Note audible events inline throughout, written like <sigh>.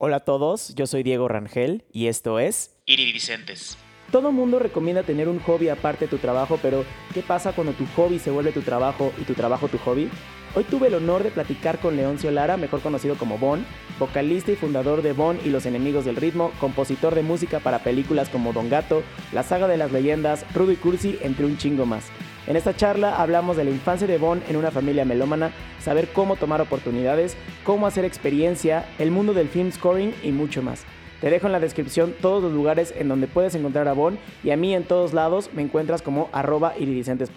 Hola a todos, yo soy Diego Rangel y esto es Iridicentes. Todo mundo recomienda tener un hobby aparte de tu trabajo, pero ¿qué pasa cuando tu hobby se vuelve tu trabajo y tu trabajo tu hobby? Hoy tuve el honor de platicar con Leoncio Lara, mejor conocido como Bon, vocalista y fundador de Bon y los Enemigos del Ritmo, compositor de música para películas como Don Gato, La Saga de las Leyendas, Rudo y Cursi, entre un chingo más. En esta charla hablamos de la infancia de Bon en una familia melómana, saber cómo tomar oportunidades, cómo hacer experiencia, el mundo del film scoring y mucho más. Te dejo en la descripción todos los lugares en donde puedes encontrar a Bon y a mí en todos lados me encuentras como arroba iridicentes.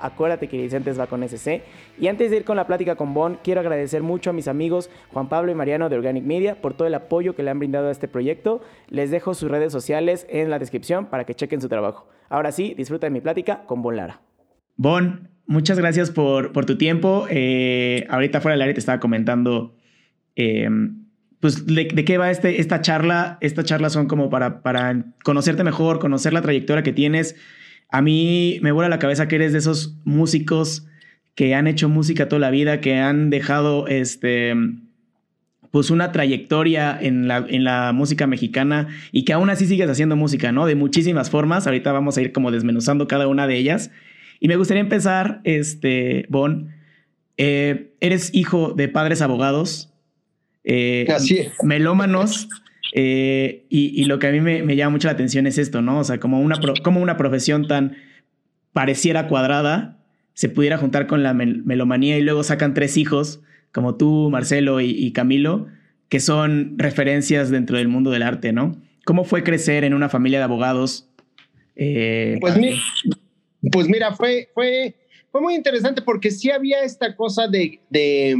Acuérdate que iridicentes va con SC. Y antes de ir con la plática con Bon, quiero agradecer mucho a mis amigos Juan Pablo y Mariano de Organic Media por todo el apoyo que le han brindado a este proyecto. Les dejo sus redes sociales en la descripción para que chequen su trabajo. Ahora sí, disfruta de mi plática con Bon Lara. Bon, muchas gracias por, por tu tiempo. Eh, ahorita fuera del área te estaba comentando eh, pues de, qué va este, esta charla. Esta charla son como para, para conocerte mejor, conocer la trayectoria que tienes. A mí me vuela la cabeza que eres de esos músicos que han hecho música toda la vida, que han dejado este, pues una trayectoria en la, en la música mexicana y que aún así sigues haciendo música, ¿no? De muchísimas formas. Ahorita vamos a ir como desmenuzando cada una de ellas. Y me gustaría empezar, este, Bon, eh, eres hijo de padres abogados, eh, melómanos. Eh, y, lo que a mí me, llama mucho la atención es esto, ¿no? O sea, como una, como una profesión tan pareciera cuadrada se pudiera juntar con la melomanía y luego sacan tres hijos, como tú, Marcelo y, Camilo, que son referencias dentro del mundo del arte, ¿no? ¿Cómo fue crecer en una familia de abogados? Eh, pues, pues, mira, fue, fue, fue muy interesante porque sí había esta cosa de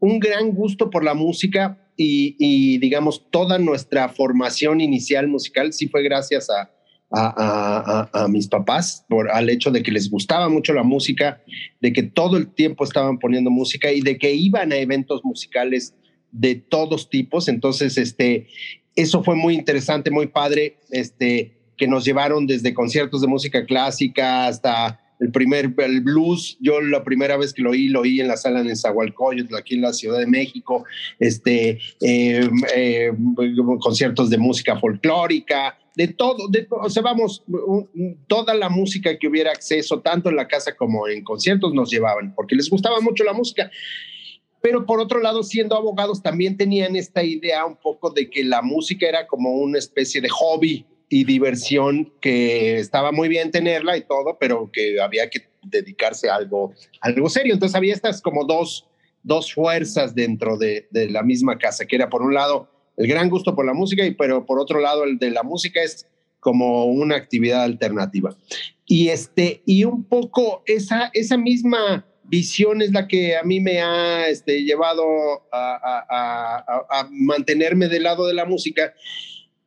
un gran gusto por la música y, digamos, toda nuestra formación inicial musical sí fue gracias a, a, mis papás, por, al hecho de que les gustaba mucho la música, de que todo el tiempo estaban poniendo música y de que iban a eventos musicales de todos tipos. Entonces, este, eso fue muy interesante, muy padre, este, que nos llevaron desde conciertos de música clásica hasta el primer, el blues, yo la primera vez que lo oí, lo oí en la sala en Zahualcóyotl, aquí en la Ciudad de México, este, eh, eh, conciertos de música folclórica, de todo, de, o sea, vamos, toda la música que hubiera acceso, tanto en la casa como en conciertos, nos llevaban, porque les gustaba mucho la música. Pero por otro lado, siendo abogados, también tenían esta idea un poco de que la música era como una especie de hobby, y diversión que estaba muy bien tenerla y todo, pero que había que dedicarse a algo, algo serio. Entonces había estas como dos, dos fuerzas dentro de, de, la misma casa, que era por un lado el gran gusto por la música, y, pero por otro lado el de la música es como una actividad alternativa. Y, este, y un poco esa, esa misma visión es la que a mí me ha este, llevado a, a, a mantenerme del lado de la música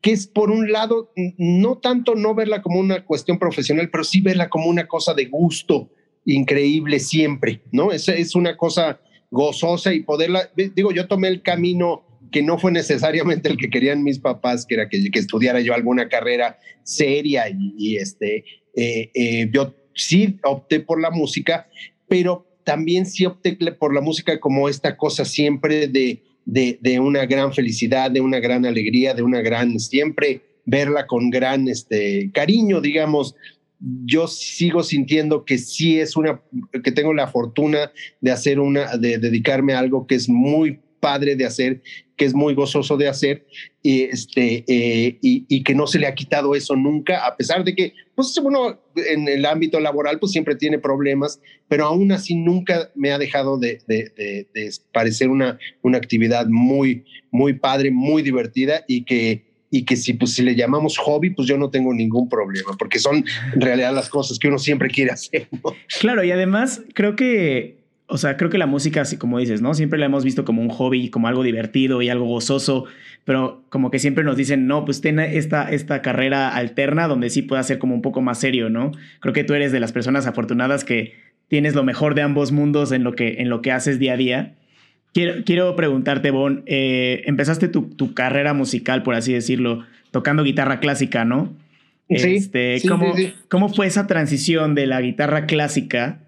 que es por un lado, no tanto no verla como una cuestión profesional, pero sí verla como una cosa de gusto increíble siempre, ¿no? Es, es una cosa gozosa y poderla, digo, yo tomé el camino que no fue necesariamente el que querían mis papás, que era que, que estudiara yo alguna carrera seria y, este, eh, eh, yo sí opté por la música, pero también sí opté por la música como esta cosa siempre de de, una gran felicidad, de una gran alegría, de una gran, siempre verla con gran este, cariño, digamos. Yo sigo sintiendo que sí es una, que tengo la fortuna de hacer una, de dedicarme a algo que es muy padre de hacer, que es muy gozoso de hacer y, este, eh, y, que no se le ha quitado eso nunca, a pesar de que pues, uno en el ámbito laboral pues siempre tiene problemas, pero aún así nunca me ha dejado de, parecer una, una actividad muy, muy padre, muy divertida y que, y que si, pues, si le llamamos hobby, pues yo no tengo ningún problema, porque son en realidad las cosas que uno siempre quiere hacer. Claro, y además creo que o sea, creo que la música, así como dices, ¿no? Siempre la hemos visto como un hobby, como algo divertido y algo gozoso, pero como que siempre nos dicen, no, pues ten esta, esta carrera alterna donde sí pueda ser como un poco más serio, ¿no? Creo que tú eres de las personas afortunadas que tienes lo mejor de ambos mundos en lo que, en lo que haces día a día. Quiero, quiero preguntarte, Bon, eh, empezaste tu, tu, carrera musical, por así decirlo, tocando guitarra clásica, ¿no? Sí, este, ¿cómo, ¿Cómo fue esa transición de la guitarra clásica?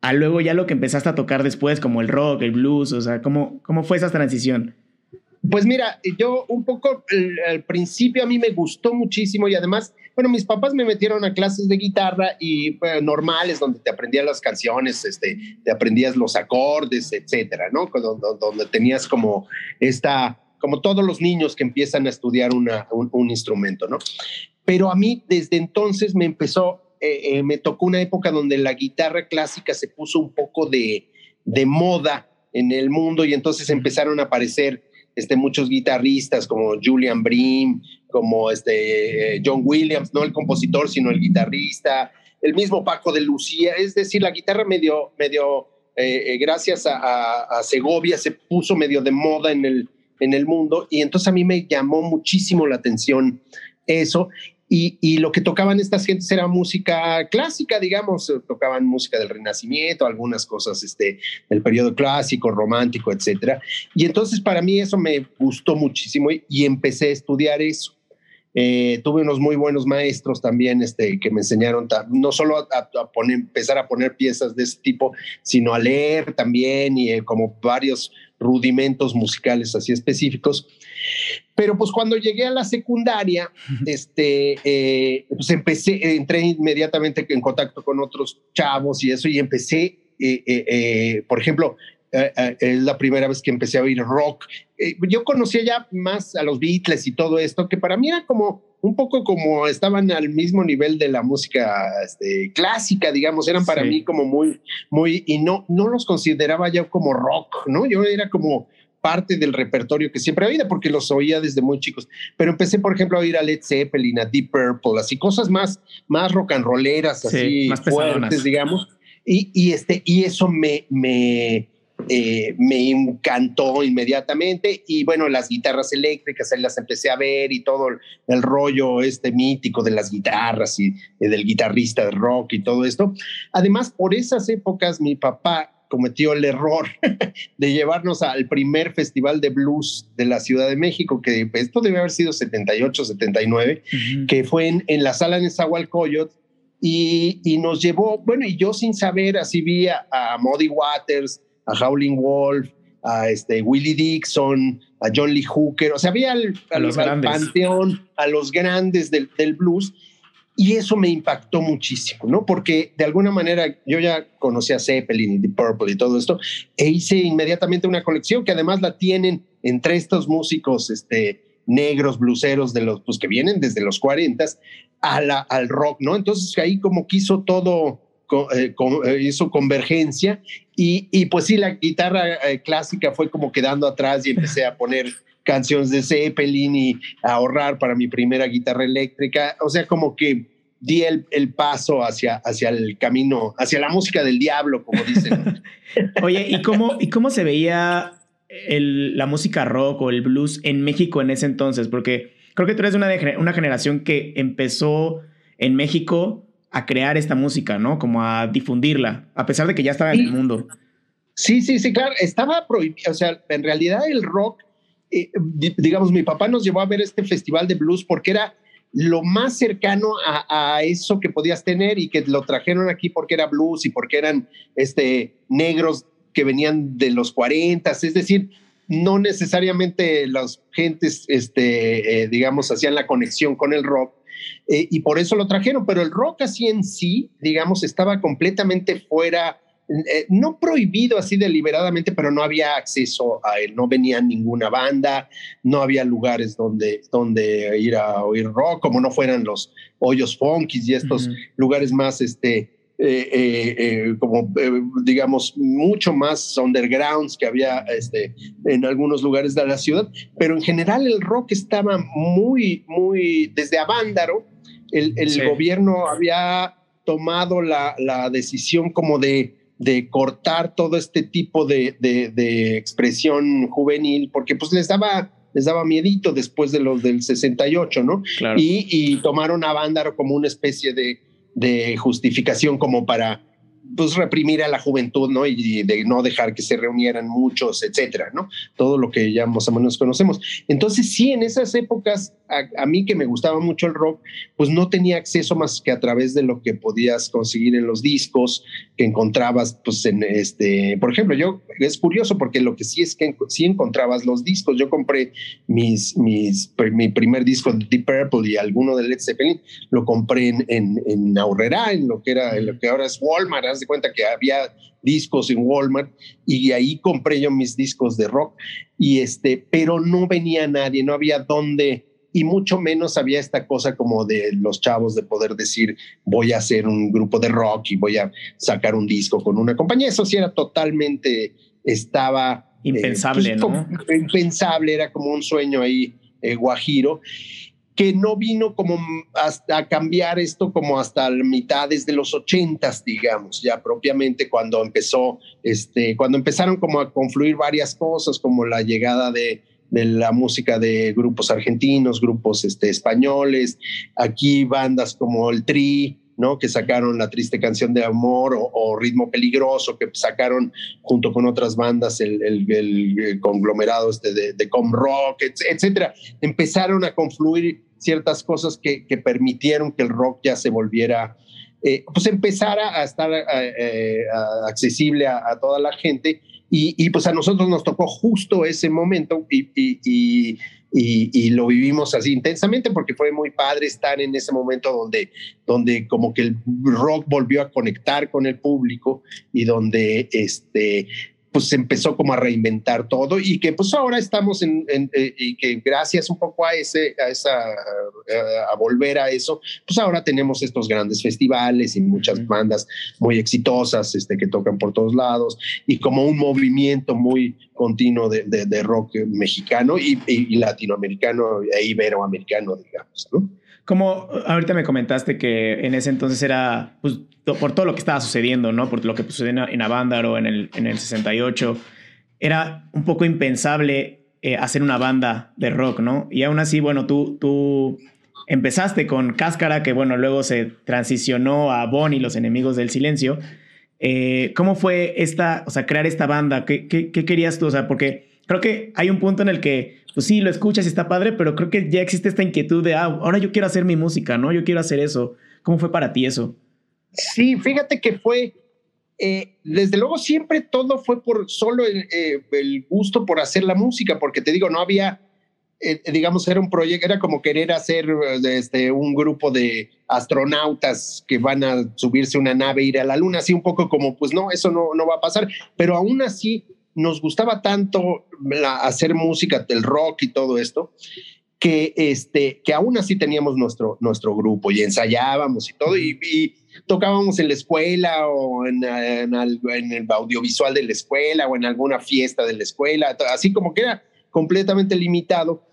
A luego ya lo que empezaste a tocar después, como el rock, el blues, o sea, ¿cómo, cómo fue esa transición? Pues mira, yo un poco al principio a mí me gustó muchísimo y además, bueno, mis papás me metieron a clases de guitarra y normales donde te aprendías las canciones, este, te aprendías los acordes, etcétera, ¿no? Donde, tenías como esta, como todos los niños que empiezan a estudiar una, un, instrumento, ¿no? Pero a mí desde entonces me empezó, eh, eh, me tocó una época donde la guitarra clásica se puso un poco de, de moda en el mundo y entonces empezaron a aparecer este, muchos guitarristas como Julian Brim, como este, John Williams, no el compositor, sino el guitarrista, el mismo Paco de Lucía, es decir, la guitarra medio, medio eh, gracias a, Segovia se puso medio de moda en el, en el mundo y entonces a mí me llamó muchísimo la atención eso y, lo que tocaban estas gentes era música clásica, digamos, tocaban música del Renacimiento, algunas cosas este, del periodo clásico, romántico, etcétera. Y entonces para mí eso me gustó muchísimo y, empecé a estudiar eso. Eh, tuve unos muy buenos maestros también este, que me enseñaron no solo a, empezar a poner piezas de ese tipo, sino a leer también y eh, como varios rudimentos musicales así específicos. Pero pues cuando llegué a la secundaria, este, eh, pues empecé, entré inmediatamente en contacto con otros chavos y eso, y empecé, eh, eh, por ejemplo, es la primera vez que empecé a oír rock. yo conocía ya más a los Beatles y todo esto, que para mí era como un poco como estaban al mismo nivel de la música este, clásica, digamos, eran para mí como muy, muy, y no, no los consideraba yo como rock, ¿no? Yo era como parte del repertorio que siempre oído porque los oía desde muy chicos. Pero empecé, por ejemplo, a oír a Led Zeppelin, a Deep Purple, así cosas más, más rock and rolleras, así más fuertes, digamos. Y, y, este, y eso me, me, eh, me encantó inmediatamente. Y bueno, las guitarras eléctricas, las empecé a ver y todo el, rollo este mítico de las guitarras y del guitarrista de rock y todo esto. Además, por esas épocas, mi papá cometió el error <laughs> de llevarnos al primer festival de blues de la Ciudad de México, que esto debe haber sido 78, 79, que fue en, en la sala de Zahualcoyot, y, y, nos llevó, bueno, y yo sin saber, así vi a, Muddy Waters, a Howling Wolf, a este Willie Dixon, a John Lee Hooker, o sea, había al, panteón, a los grandes del, del blues, y eso me impactó muchísimo, ¿no? Porque de alguna manera yo ya conocía a Zeppelin y The Purple y todo esto, e hice inmediatamente una colección que además la tienen entre estos músicos este, negros, bluseros, de los, pues que vienen desde los 40 a la, al rock, ¿no? Entonces ahí como quiso todo, eh, eh, hizo convergencia y, y, pues sí, la guitarra eh, clásica fue como quedando atrás y empecé a poner canciones de Zeppelin y ahorrar para mi primera guitarra eléctrica. O sea, como que di el, paso hacia, hacia el camino, hacia la música del diablo, como dicen. <laughs> Oye, ¿y cómo, ¿y cómo se veía la música rock o el blues en México en ese entonces? Porque creo que tú eres una, una generación que empezó en México a crear esta música, ¿no? Como a difundirla, a pesar de que ya estaba en el mundo. Sí, sí, sí, claro, estaba prohibido, o sea, en realidad el rock eh, digamos, mi papá nos llevó a ver este festival de blues porque era lo más cercano a, eso que podías tener y que lo trajeron aquí porque era blues y porque eran este, negros que venían de los 40, es decir, no necesariamente las gentes, este, eh, digamos, hacían la conexión con el rock. Eh, y por eso lo trajeron, pero el rock así en sí, digamos, estaba completamente fuera eh, no prohibido así deliberadamente, pero no había acceso a él, no venía ninguna banda, no había lugares donde, donde ir a oír rock, como no fueran los hoyos funkies y estos lugares más, este, eh, eh, como digamos, mucho más undergrounds que había este, en algunos lugares de la ciudad, pero en general el rock estaba muy, muy, desde Avándaro, el, el gobierno había tomado la, la decisión como de de cortar todo este tipo de, de, expresión juvenil, porque pues les daba, les daba miedito después de los del 68, ¿no? Y, y tomaron a Vándaro como una especie de, de justificación como para pues reprimir a la juventud, ¿no? Y de no dejar que se reunieran muchos, etcétera, ¿no? Todo lo que ya más o menos conocemos. Entonces, sí, en esas épocas, a, mí que me gustaba mucho el rock, pues no tenía acceso más que a través de lo que podías conseguir en los discos que encontrabas, pues en este, por ejemplo, yo, es curioso porque lo que sí es que sí encontrabas los discos. Yo compré mis, mis, mi primer disco de Deep Purple y alguno de Led Zeppelin, lo compré en, en, en Aurrera, en lo que era, en lo que ahora es Walmart, de cuenta que había discos en Walmart y ahí compré yo mis discos de rock y este, pero no venía nadie, no había dónde y mucho menos había esta cosa como de los chavos de poder decir voy a hacer un grupo de rock y voy a sacar un disco con una compañía. Eso sí era totalmente, estaba... Eh, impensable, pues, ¿no? Impensable, era como un sueño ahí eh, guajiro que no vino como hasta a cambiar esto como hasta mitades de los ochentas, digamos, ya propiamente cuando empezó, este, cuando empezaron como a confluir varias cosas, como la llegada de, de la música de grupos argentinos, grupos este, españoles, aquí bandas como el Tri, ¿no? que sacaron la triste canción de amor o, ritmo peligroso, que sacaron junto con otras bandas el, conglomerado este de, de Com Rock, etcétera. Empezaron a confluir ciertas cosas que, que permitieron que el rock ya se volviera, eh, pues empezara a estar eh, eh, accesible a, toda la gente. Y, y, pues a nosotros nos tocó justo ese momento y, y, y, lo vivimos así intensamente porque fue muy padre estar en ese momento donde, donde como que el rock volvió a conectar con el público y donde este, pues empezó como a reinventar todo y que pues ahora estamos en, eh, y que gracias un poco a ese a esa a, volver a eso pues ahora tenemos estos grandes festivales y muchas bandas muy exitosas este que tocan por todos lados y como un movimiento muy continuo de, de, rock mexicano y, y, latinoamericano e iberoamericano digamos ¿no? Como ahorita me comentaste que en ese entonces era pues, por todo lo que estaba sucediendo, ¿no? Por lo que sucedió en Avándaro en el, en el 68, era un poco impensable eh, hacer una banda de rock, ¿no? Y aún así, bueno, tú, tú empezaste con Cáscara, que bueno, luego se transicionó a Bon y los enemigos del silencio. Eh, ¿Cómo fue esta, o sea, crear esta banda? ¿Qué, qué, qué querías tú? O sea, porque creo que hay un punto en el que pues sí, lo escuchas y está padre, pero creo que ya existe esta inquietud de, ah, ahora yo quiero hacer mi música, ¿no? Yo quiero hacer eso. ¿Cómo fue para ti eso? Sí, fíjate que fue, eh, desde luego siempre todo fue por solo eh, el, gusto por hacer la música, porque te digo, no había, eh, digamos, era un proyecto, era como querer hacer este, un grupo de astronautas que van a subirse una nave ir a la luna, así un poco como, pues no, eso no, no va a pasar, pero aún así nos gustaba tanto hacer música del rock y todo esto, que, este, que aún así teníamos nuestro, nuestro grupo y ensayábamos y todo, y, tocábamos en la escuela o en, en, el audiovisual de la escuela o en alguna fiesta de la escuela, así como que era completamente limitado.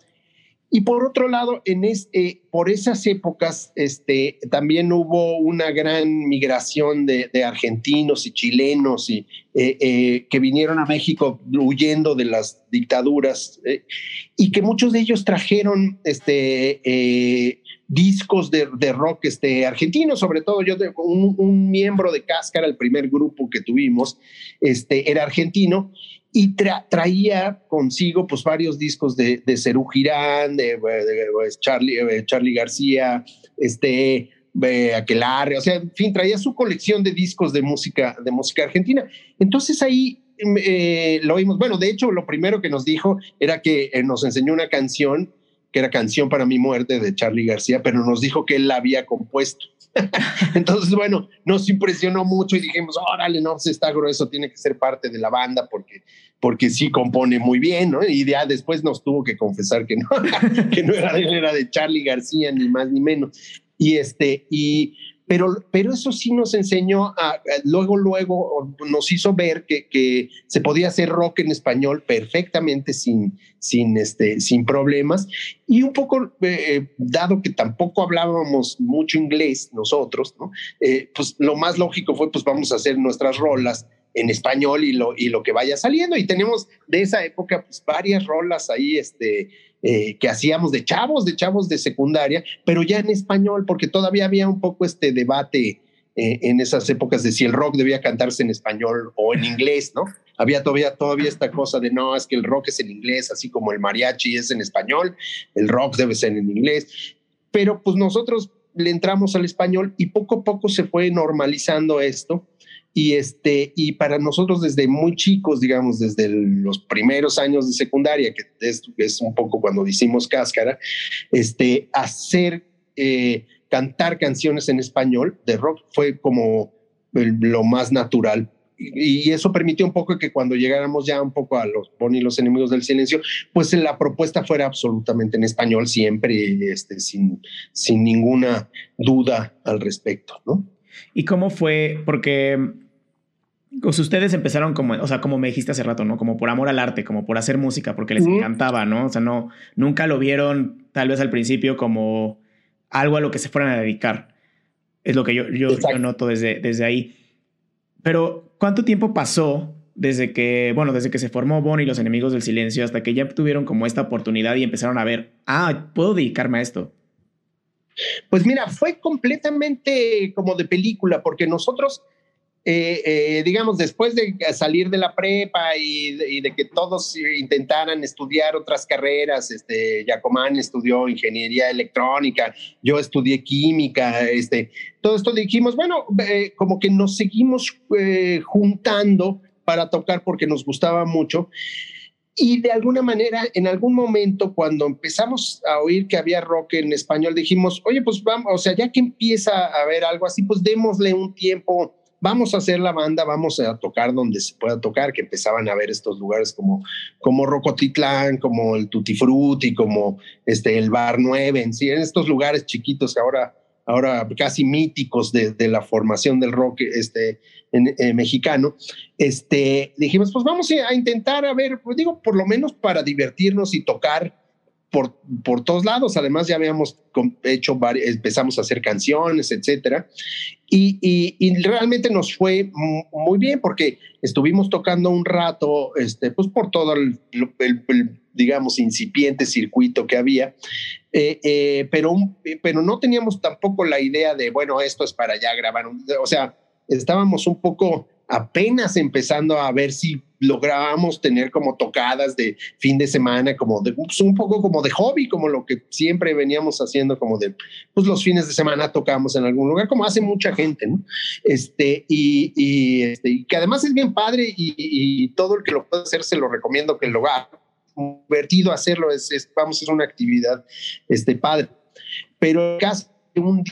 Y por otro lado, en eh, por esas épocas este, también hubo una gran migración de, argentinos y chilenos y, eh, eh, que vinieron a México huyendo de las dictaduras y que muchos de ellos trajeron este, discos de, rock este, argentinos, sobre todo yo, un, un miembro de Cáscara, el primer grupo que tuvimos, este, era argentino y traía consigo pues varios discos de, de Cerú Girán, de, pues, Charlie, eh, Charlie García, este, Aquelarre, o sea, en fin, traía su colección de discos de música, de música argentina. Entonces ahí eh, lo oímos, bueno, de hecho lo primero que nos dijo era que eh, nos enseñó una canción que era Canción para mi muerte de Charlie García, pero nos dijo que él la había compuesto. <laughs> Entonces, bueno, nos impresionó mucho y dijimos, órale, no, pues está grueso, tiene que ser parte de la banda porque, porque sí compone muy bien, ¿no? Y ya después nos tuvo que confesar que no, <laughs> que no era de él, era de Charlie García, ni más ni menos. Y este, y pero, pero eso sí nos enseñó a, luego, luego nos hizo ver que, que, se podía hacer rock en español perfectamente sin, sin, este, sin problemas. Y un poco, eh, dado que tampoco hablábamos mucho inglés nosotros, ¿no? Eh, pues lo más lógico fue, pues vamos a hacer nuestras rolas en español y lo, y lo que vaya saliendo. Y tenemos de esa época, pues varias rolas ahí, este, eh, que hacíamos de chavos, de chavos de secundaria, pero ya en español, porque todavía había un poco este debate eh, en esas épocas de si el rock debía cantarse en español o en inglés, ¿no? Había todavía, todavía esta cosa de no, es que el rock es en inglés, así como el mariachi es en español, el rock debe ser en inglés. Pero pues nosotros le entramos al español y poco a poco se fue normalizando esto. Y, este, y para nosotros desde muy chicos, digamos, desde los primeros años de secundaria, que es, es un poco cuando hicimos Cáscara, este, hacer eh, cantar canciones en español de rock fue como lo más natural. Y, eso permitió un poco que cuando llegáramos ya un poco a los Bonnie y los enemigos del silencio, pues la propuesta fuera absolutamente en español siempre, este, sin, sin ninguna duda al respecto, ¿no? ¿Y cómo fue? Porque pues ustedes empezaron como, o sea, como me dijiste hace rato, ¿no? Como por amor al arte, como por hacer música, porque les encantaba, ¿no? O sea, no, nunca lo vieron tal vez al principio como algo a lo que se fueran a dedicar. Es lo que yo, yo, noto desde, desde ahí. Pero, ¿cuánto tiempo pasó desde que, bueno, desde que se formó Bonnie y los enemigos del silencio hasta que ya tuvieron como esta oportunidad y empezaron a ver, ah, puedo dedicarme a esto? Pues mira, fue completamente como de película, porque nosotros eh, eh, digamos, después de salir de la prepa y, de que todos intentaran estudiar otras carreras, este, Yacomán estudió ingeniería electrónica, yo estudié química, este, todo esto dijimos, bueno, eh, como que nos seguimos juntando para tocar porque nos gustaba mucho. Y de alguna manera, en algún momento, cuando empezamos a oír que había rock en español, dijimos, oye, pues vamos, o sea, ya que empieza a haber algo así, pues démosle un tiempo vamos a hacer la banda, vamos a tocar donde se pueda tocar, que empezaban a ver estos lugares como, como Rocotitlán, como el Tutti Frutti, como este, el Bar 9, en sí, en estos lugares chiquitos que ahora, ahora casi míticos de, la formación del rock este, eh, mexicano, este, dijimos, pues vamos a intentar, a ver, pues digo, por lo menos para divertirnos y tocar por, por todos lados. Además, ya habíamos hecho, empezamos a hacer canciones, etcétera. Y, y, realmente nos fue muy bien porque estuvimos tocando un rato, este, pues por todo el, digamos, incipiente circuito que había, eh, eh, pero, pero no teníamos tampoco la idea de, bueno, esto es para ya grabar, o sea, estábamos un poco apenas empezando a ver si lográbamos tener como tocadas de fin de semana, como de pues, un poco como de hobby, como lo que siempre veníamos haciendo, como de pues los fines de semana tocamos en algún lugar, como hace mucha gente. Este, y, y, este, que además es bien padre y, todo el que lo pueda hacer se lo recomiendo que lo haga. Divertido hacerlo, es, es vamos, es una actividad este, padre. Pero casi un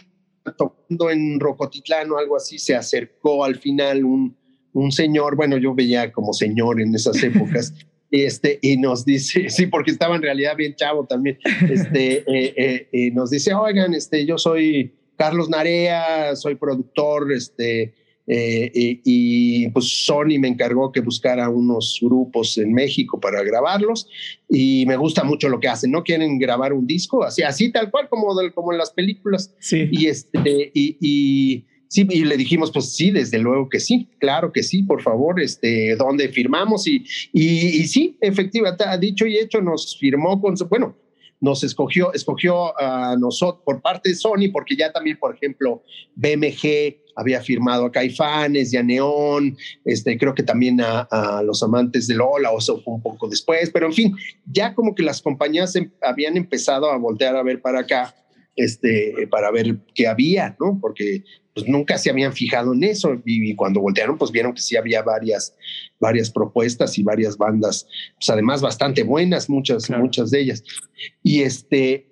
tocando en Rocotitlán o algo así, se acercó al final un, un señor, bueno, yo veía como señor en esas épocas, <laughs> este, y nos dice, <laughs> sí, porque estaba en realidad bien chavo también, este, <laughs> eh, eh, y nos dice, oigan, este, yo soy Carlos Narea, soy productor, este, eh, y, pues Sony me encargó que buscara unos grupos en México para grabarlos y me gusta mucho lo que hacen. No quieren grabar un disco así, así tal cual como, como en las películas. Sí. Y este y, Sí, y le dijimos, pues sí, desde luego que sí, claro que sí, por favor, este, ¿dónde firmamos? Y, y, sí, efectivamente, ha dicho y hecho, nos firmó con, bueno, nos escogió, escogió a nosotros por parte de Sony, porque ya también, por ejemplo, BMG había firmado a Caifanes y a Neón, este, creo que también a, los amantes de Lola, o eso fue un poco después, pero en fin, ya como que las compañías em, habían empezado a voltear a ver para acá, este, para ver qué había, ¿no? Porque pues nunca se habían fijado en eso y, cuando voltearon pues vieron que sí había varias, varias propuestas y varias bandas, pues además bastante buenas, muchas, muchas de ellas. Y este,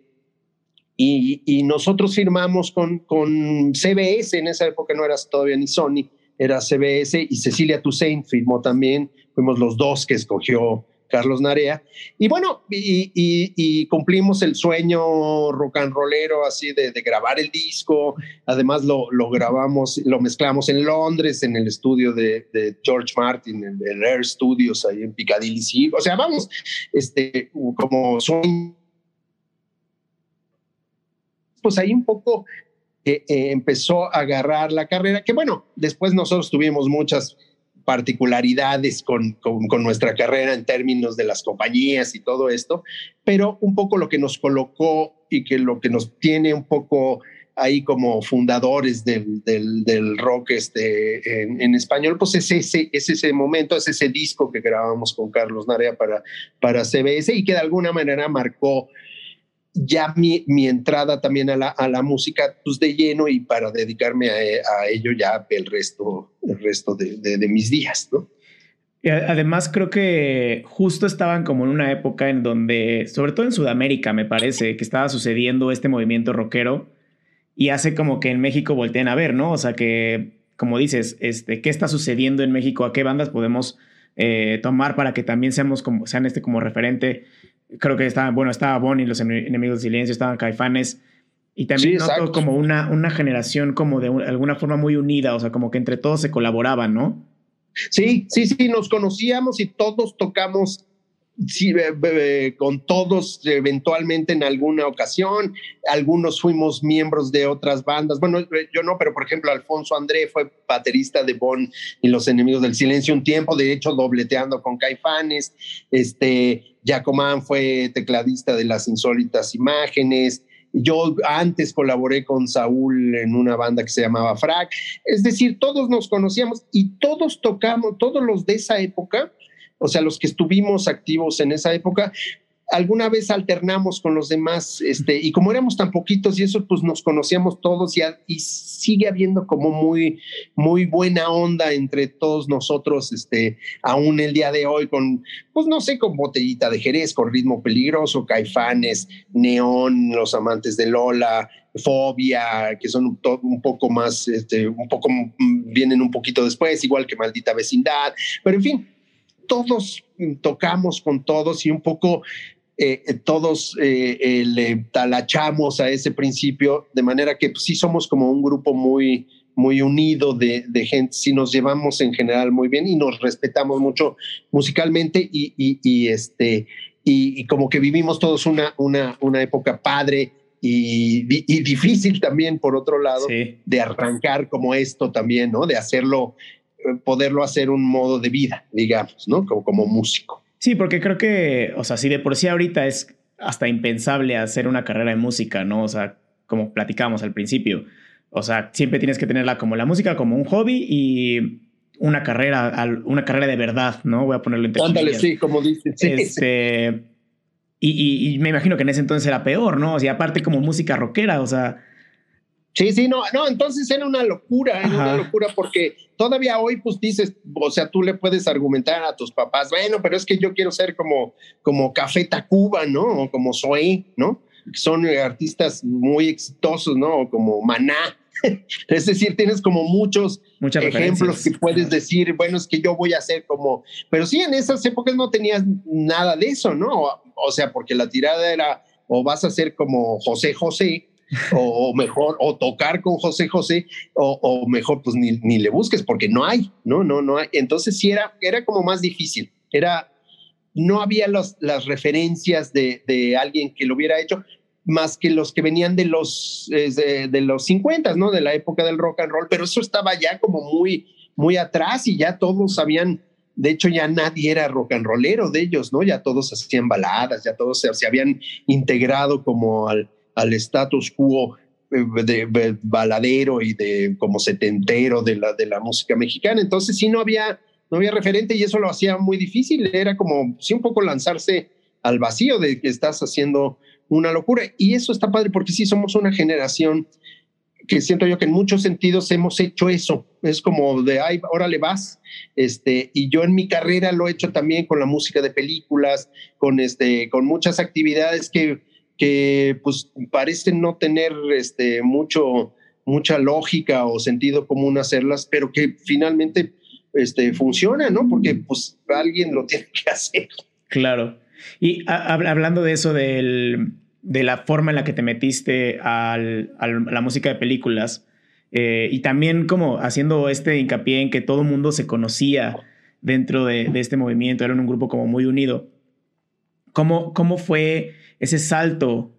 y, y, nosotros firmamos con, con CBS, en esa época no eras todavía ni Sony, era CBS y Cecilia Toussaint firmó también, fuimos los dos que escogió Carlos Narea. Y bueno, y, cumplimos el sueño rock and rollero así de, grabar el disco. Además lo, grabamos, lo mezclamos en Londres, en el estudio de, George Martin, en el Air Studios, ahí en Piccadilly. O sea, vamos, este, como sueño. Pues ahí un poco eh, empezó a agarrar la carrera, que bueno, después nosotros tuvimos muchas particularidades con, con, nuestra carrera en términos de las compañías y todo esto, pero un poco lo que nos colocó y que lo que nos tiene un poco ahí como fundadores del, del, rock este, en, español, pues es ese, es ese momento, es ese disco que grabamos con Carlos Narea para, para CBS y que de alguna manera marcó ya mi, mi entrada también a la, a la, música pues de lleno y para dedicarme a, ello ya el resto, el resto de, de, mis días, ¿no? Además creo que justo estaban como en una época en donde, sobre todo en Sudamérica me parece, que estaba sucediendo este movimiento rockero y hace como que en México volteen a ver, ¿no? O sea que, como dices, este, ¿qué está sucediendo en México? ¿A qué bandas podemos eh, tomar para que también seamos como, sean este como referente? Creo que estaba, bueno, estaba Bonnie, los enemigos del silencio, estaban Caifanes. Y también noto como una, una generación como de alguna forma muy unida, o sea, como que entre todos se colaboraban, ¿no? Sí, sí, sí, nos conocíamos y todos tocamos sí, con todos eventualmente en alguna ocasión. Algunos fuimos miembros de otras bandas. Bueno, yo no, pero por ejemplo, Alfonso André fue baterista de Bon y Los Enemigos del Silencio un tiempo, de hecho, dobleteando con Caifanes. Este, Jacomán fue tecladista de Las Insólitas Imágenes. Yo antes colaboré con Saúl en una banda que se llamaba Frac. Es decir, todos nos conocíamos y todos tocamos, todos los de esa época, o sea, los que estuvimos activos en esa época, alguna vez alternamos con los demás, este, y como éramos tan poquitos y eso, pues nos conocíamos todos y, sigue habiendo como muy, muy buena onda entre todos nosotros, este, aún el día de hoy, con, pues no sé, con botellita de Jerez, con ritmo peligroso, caifanes, neón, los amantes de Lola, fobia, que son un, poco más, este, un poco, mm, vienen un poquito después, igual que maldita vecindad, pero en fin, todos tocamos con todos y un poco eh, eh, todos eh, le talachamos a ese principio, de manera que pues, sí somos como un grupo muy, muy unido de, gente, sí nos llevamos en general muy bien y nos respetamos mucho musicalmente y, este, y, como que vivimos todos una, una, una época padre. Y, difícil también, por otro lado, de arrancar como esto también, ¿no? De hacerlo poderlo hacer un modo de vida, digamos, ¿no? Como, como músico. Sí, porque creo que, o sea, si de por sí ahorita es hasta impensable hacer una carrera de música, ¿no? O sea, como platicamos al principio. O sea, siempre tienes que tenerla como la música como un hobby y una carrera, una carrera de verdad, ¿no? Voy a ponerlo en Ándale, sí, como dices. Este, y, y, me imagino que en ese entonces era peor, ¿no? O sea, aparte como música rockera, o sea, Sí, sí, no, no, entonces era una locura, era una locura porque todavía hoy pues dices, o sea, tú le puedes argumentar a tus papás, bueno, pero es que yo quiero ser como, como Café Tacuba, ¿no? O como Zoe, ¿no? Son artistas muy exitosos, ¿no? O como Maná. <laughs> es decir, tienes como muchos ejemplos que puedes decir, bueno, es que yo voy a ser como, pero sí, en esas épocas no tenías nada de eso, ¿no? O sea, porque la tirada era, o vas a ser como José José, <laughs> o, mejor, o tocar con José José, o, mejor, pues ni, ni, le busques porque no hay, no, no, no hay. Entonces sí era, era como más difícil, era, no había los, las referencias de, de, alguien que lo hubiera hecho, más que los que venían de los, de, de, los 50, ¿no? De la época del rock and roll, pero eso estaba ya como muy, muy atrás y ya todos sabían, de hecho ya nadie era rock and rollero de ellos, ¿no? Ya todos hacían baladas, ya todos se habían integrado como al, al status quo eh, de, baladero y de como setentero de la, de la música mexicana. Entonces sí no había, no había referente y eso lo hacía muy difícil. Era como sí un poco lanzarse al vacío de que estás haciendo una locura. Y eso está padre porque sí somos una generación que siento yo que en muchos sentidos hemos hecho eso. Es como de, ay, órale vas. Este, y yo en mi carrera lo he hecho también con la música de películas, con, este, con muchas actividades que que pues parecen no tener este, mucho, mucha lógica o sentido común hacerlas, pero que finalmente este, funciona, ¿no? Porque pues alguien lo <laughs> tiene que hacer. Claro. Y hablando de eso, del, de la forma en la que te metiste al, a la música de películas, eh, y también como haciendo este hincapié en que todo el mundo se conocía dentro de, de, este movimiento, eran un grupo como muy unido. ¿Cómo, cómo fue ese salto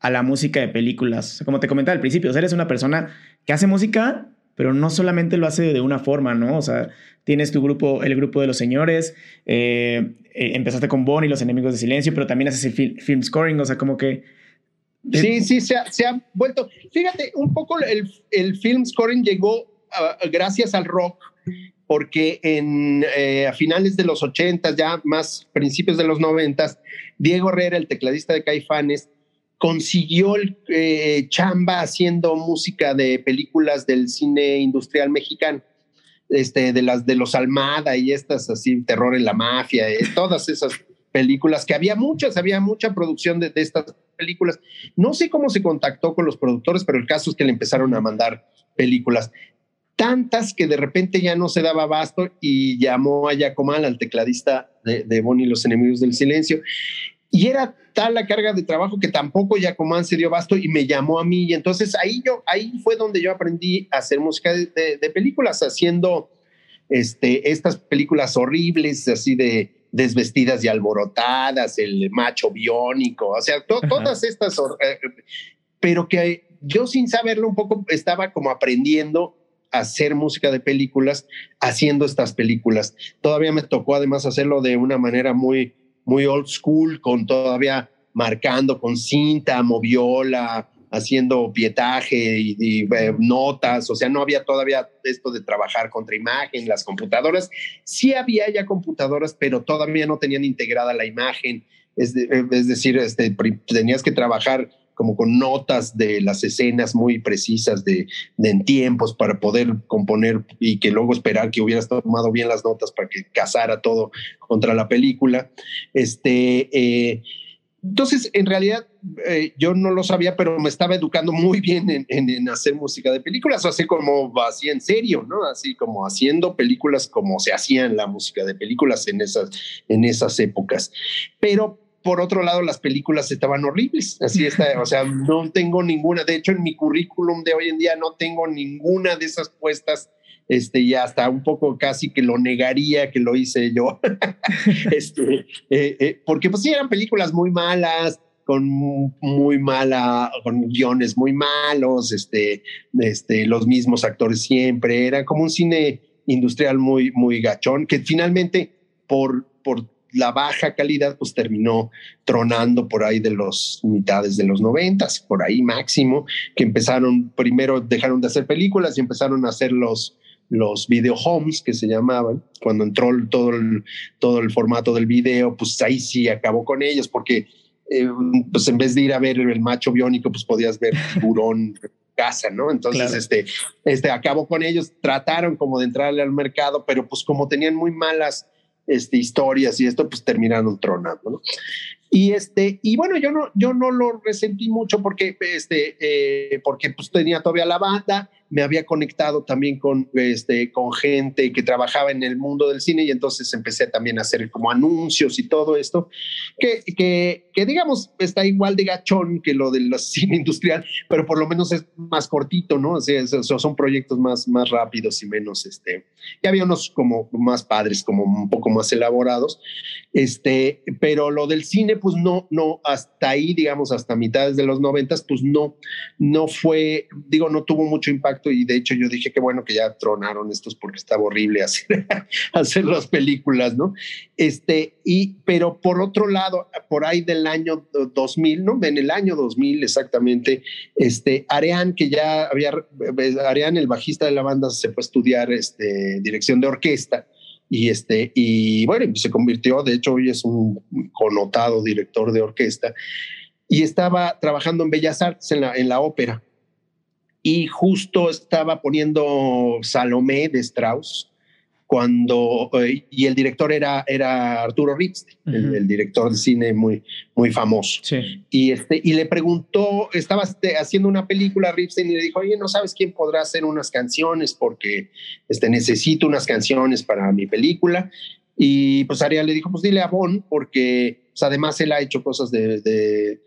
a la música de películas. Como te comentaba al principio, eres una persona que hace música, pero no solamente lo hace de una forma, ¿no? O sea, tienes tu grupo, el grupo de los señores, eh, eh, empezaste con Bonnie, Los Enemigos de Silencio, pero también haces el film scoring, o sea, como que Sí, sí, se ha, se ha, vuelto. Fíjate, un poco el, el film scoring llegó gracias al rock, porque en, eh, a finales de los 80, ya más principios de los 90, Diego Herrera, el tecladista de Caifanes, consiguió el, eh, chamba haciendo música de películas del cine industrial mexicano. Este, de las de los Almada y estas así, terror en la mafia, eh, <laughs> todas esas películas, que había muchas, había mucha producción de, estas películas. No sé cómo se contactó con los productores, pero el caso es que le empezaron a mandar películas. Tantas que de repente ya no se daba abasto y llamó a Yacomal, al tecladista de, de Bonnie y los enemigos del silencio. Y era tal la carga de trabajo que tampoco Yacomán se dio abasto y me llamó a mí. Y entonces ahí yo, ahí fue donde yo aprendí a hacer música de, de películas, haciendo este, estas películas horribles, así de desvestidas y alborotadas, el macho biónico, o sea, todas estas, eh, pero que yo sin saberlo un poco estaba como aprendiendo hacer música de películas, haciendo estas películas. Todavía me tocó además hacerlo de una manera muy, muy old school, con todavía marcando con cinta, moviola, haciendo pietaje y, eh, notas, o sea, no había todavía esto de trabajar contra imagen, las computadoras, sí había ya computadoras, pero todavía no tenían integrada la imagen, es, eh, decir, este, tenías que trabajar como con notas de las escenas muy precisas de, en tiempos para poder componer y que luego esperar que hubieras tomado bien las notas para que casara todo contra la película. Este, eh, entonces, en realidad, eh, yo no lo sabía, pero me estaba educando muy bien en, hacer música de películas, así como así en serio, ¿no? Así como haciendo películas como se hacían la música de películas en esas, en esas épocas. Pero por otro lado, las películas estaban horribles. Así está, o sea, no tengo ninguna. De hecho, en mi currículum de hoy en día no tengo ninguna de esas puestas este, y hasta un poco casi que lo negaría que lo hice yo, <laughs> este, eh, eh, porque pues sí eran películas muy malas, con muy mala, con guiones muy malos, este, este, los mismos actores siempre, era como un cine industrial muy, muy gachón, que finalmente por, por la baja calidad, pues terminó tronando por ahí de los mitades de los noventas, por ahí máximo, que empezaron, primero dejaron de hacer películas y empezaron a hacer los, los video homes que se llamaban, cuando entró todo el, todo el formato del video, pues ahí sí acabó con ellos, porque eh, pues en vez de ir a ver el macho biónico, pues podías ver <laughs> tiburón casa, ¿no? Entonces, este, este, acabó con ellos, trataron como de entrarle al mercado, pero pues como tenían muy malas este, historias y esto, pues terminaron tronando. Y este, y bueno, yo no, yo no lo resentí mucho porque, este, eh, porque pues tenía todavía la banda, me había conectado también con, este, con gente que trabajaba en el mundo del cine y entonces empecé también a hacer como anuncios y todo esto, que, que, que digamos está igual de gachón que lo del cine industrial, pero por lo menos es más cortito, ¿no? O sea, son proyectos más, más rápidos y menos, este, y había unos como más padres, como un poco más elaborados, este, pero lo del cine, pues no, no, hasta ahí, digamos, hasta mitades de los noventas, pues no, no fue, digo, no tuvo mucho impacto y de hecho yo dije que bueno que ya tronaron estos porque estaba horrible hacer, <laughs> hacer las películas, ¿no? Este, y, pero por otro lado, por ahí del año 2000, ¿no? En el año 2000 exactamente, este, Areán, que ya había, Areán, el bajista de la banda, se fue a estudiar este, dirección de orquesta y este y bueno se convirtió de hecho hoy es un connotado director de orquesta y estaba trabajando en Bellas Artes en la, en la ópera y justo estaba poniendo Salomé de Strauss cuando eh, y el director era era Arturo Ritz, el, director de cine muy muy famoso. Y este y le preguntó, estaba este, haciendo una película Ripstein y le dijo, "Oye, ¿no sabes quién podrá hacer unas canciones porque este necesito unas canciones para mi película?" Y pues Ariel le dijo, "Pues dile a Bon porque pues, además él ha hecho cosas de de